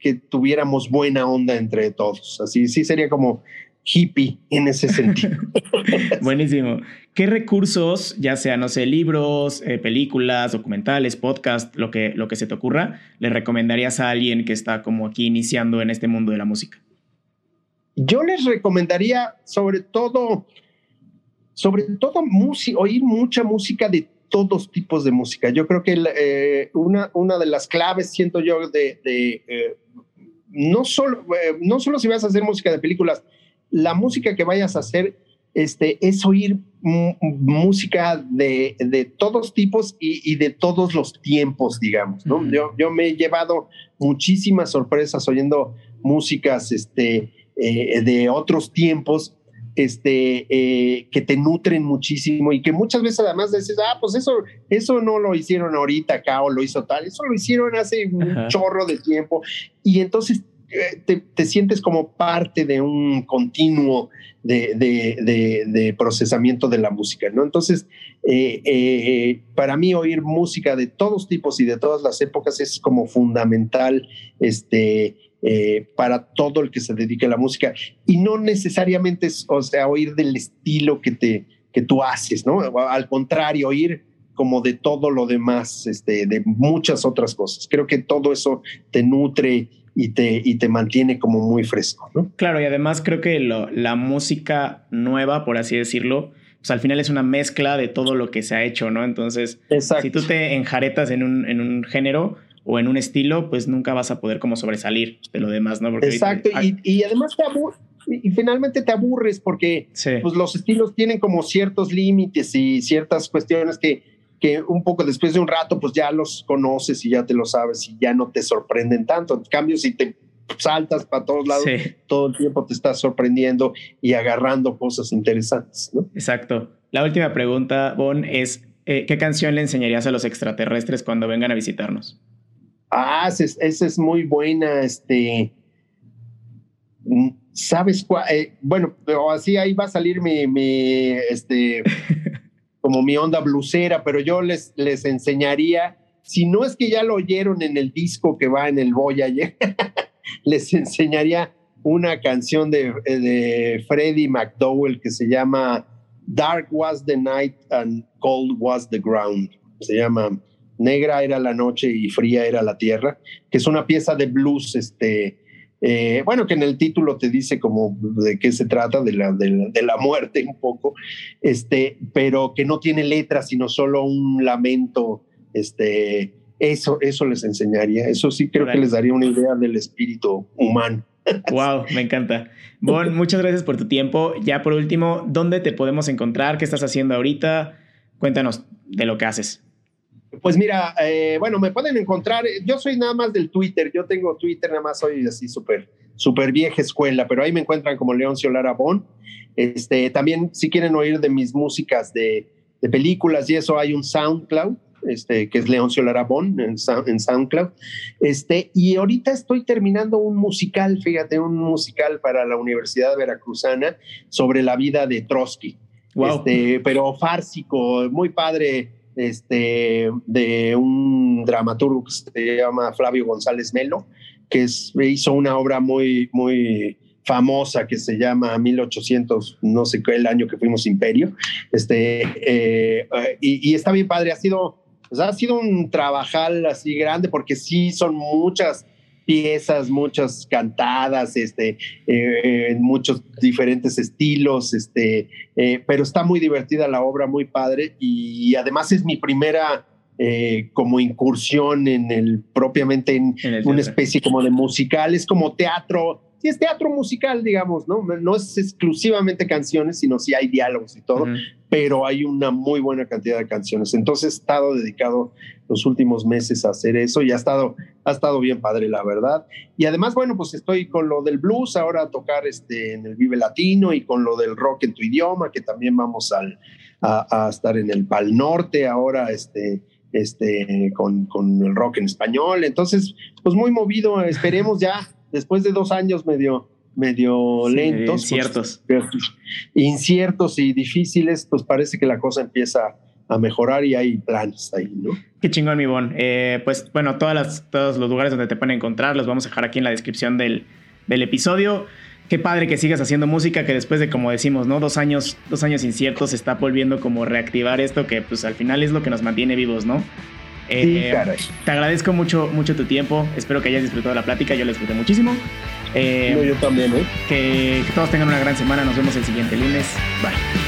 que tuviéramos buena onda entre todos. Así sí sería como hippie en ese sentido. <laughs> <laughs> Buenísimo. ¿Qué recursos, ya sea, no sé, libros, eh, películas, documentales, podcast, lo que, lo que se te ocurra, le recomendarías a alguien que está como aquí iniciando en este mundo de la música? Yo les recomendaría sobre todo, sobre todo oír mucha música de todos tipos de música. Yo creo que eh, una, una de las claves, siento yo, de, eh, no, solo, eh, no solo si vas a hacer música de películas, la música que vayas a hacer este, es oír música de, de, todos tipos y, de todos los tiempos, digamos. ¿no? yo, yo me he llevado muchísimas sorpresas oyendo músicas este, de otros tiempos este, eh, que te nutren muchísimo y que muchas veces además dices, ah, pues eso, eso no lo hicieron ahorita acá o lo hizo tal, eso lo hicieron hace un chorro de tiempo y entonces eh, te, sientes como parte de un continuo de, de, procesamiento de la música, ¿no? Entonces, eh, para mí oír música de todos tipos y de todas las épocas es como fundamental, este, eh, para todo el que se dedique a la música y no necesariamente es, o sea, oír del estilo que, te, que tú haces, ¿no? Al contrario, oír como de todo lo demás, este, de muchas otras cosas. Creo que todo eso te nutre y te, y te mantiene como muy fresco, ¿no? Claro, y además creo que la música nueva, por así decirlo, pues al final es una mezcla de todo lo que se ha hecho, ¿no? Entonces, si tú te enjaretas en un, en un género, o en un estilo, pues nunca vas a poder como sobresalir de lo demás, ¿no? Exacto, y, y, además te aburres, y finalmente te aburres porque pues, los estilos tienen como ciertos límites y ciertas cuestiones que, que un poco después de un rato pues ya los conoces y ya te lo sabes y ya no te sorprenden tanto. En cambio, si te saltas para todos lados, todo el tiempo te estás sorprendiendo y agarrando cosas interesantes, ¿no? Exacto. La última pregunta, Bon, es eh, ¿qué canción le enseñarías a los extraterrestres cuando vengan a visitarnos? Ah, esa es, muy buena, este, mm, ¿sabes cuál? Eh, bueno, pero así ahí va a salir mi, mi este, <laughs> como mi onda blusera, pero yo les, les enseñaría, si no es que ya lo oyeron en el disco que va en el Voyager, <laughs> les enseñaría una canción de, de Freddie McDowell que se llama Dark Was the Night and Cold Was the Ground. Se llama negra era la noche y fría era la tierra, que es una pieza de blues, este, eh, bueno, que en el título te dice como de qué se trata, de la, de la, muerte un poco, este, pero que no tiene letras, sino solo un lamento, este, eso, eso les enseñaría, eso sí creo que les daría una idea del espíritu humano. Wow, me encanta. Bon, muchas gracias por tu tiempo. Ya por último, ¿dónde te podemos encontrar? ¿Qué estás haciendo ahorita? Cuéntanos de lo que haces. Pues mira, eh, bueno, me pueden encontrar, yo soy nada más del Twitter, yo tengo Twitter, nada más soy así súper, súper vieja escuela, pero ahí me encuentran como León Ciolara Bon. Este, también si quieren oír de mis músicas de, de películas y eso, hay un SoundCloud, este, que es León Ciolara Bon en, en, SoundCloud. Este, y ahorita estoy terminando un musical, fíjate, un musical para la Universidad Veracruzana sobre la vida de Trotsky. Este, pero fársico, muy padre este, de un dramaturgo que se llama Flavio González Melo, que hizo una obra muy, muy famosa que se llama 1800, no sé qué, el año que fuimos imperio. Este, eh, y, está bien padre, ha sido, pues, ha sido un trabajal así grande porque sí son muchas piezas, muchas cantadas, este, eh, en muchos diferentes estilos, este, eh, pero está muy divertida la obra, muy padre, y además es mi primera eh, como incursión en el propiamente en, una especie como de musical, es como teatro sí es teatro musical, digamos, ¿no? No es exclusivamente canciones, sino sí hay diálogos y todo, pero hay una muy buena cantidad de canciones. Entonces he estado dedicado los últimos meses a hacer eso y ha estado, ha estado bien padre, la verdad. Y además, bueno, pues estoy con lo del blues, ahora a tocar este, en el Vive Latino y con lo del rock en tu idioma, que también vamos al, a, a estar en el Pal Norte, ahora este este, con, con, el rock en español. Entonces, pues muy movido, esperemos ya, después de dos años medio, medio lentos. Pues, inciertos. inciertos y difíciles, pues parece que la cosa empieza a mejorar y hay planes ahí, ¿no? Qué chingón, mi Bon. Eh, pues bueno, todas las, todos los lugares donde te pueden encontrar los vamos a dejar aquí en la descripción del, del episodio qué padre que sigas haciendo música, que después de, como decimos, ¿no? Dos años, dos años inciertos, se está volviendo como reactivar esto que pues al final es lo que nos mantiene vivos, ¿no? Eh, te agradezco mucho, mucho tu tiempo. Espero que hayas disfrutado la plática. Yo la disfruté muchísimo. Eh, yo también, ¿eh? que todos tengan una gran semana. Nos vemos el siguiente lunes. Bye.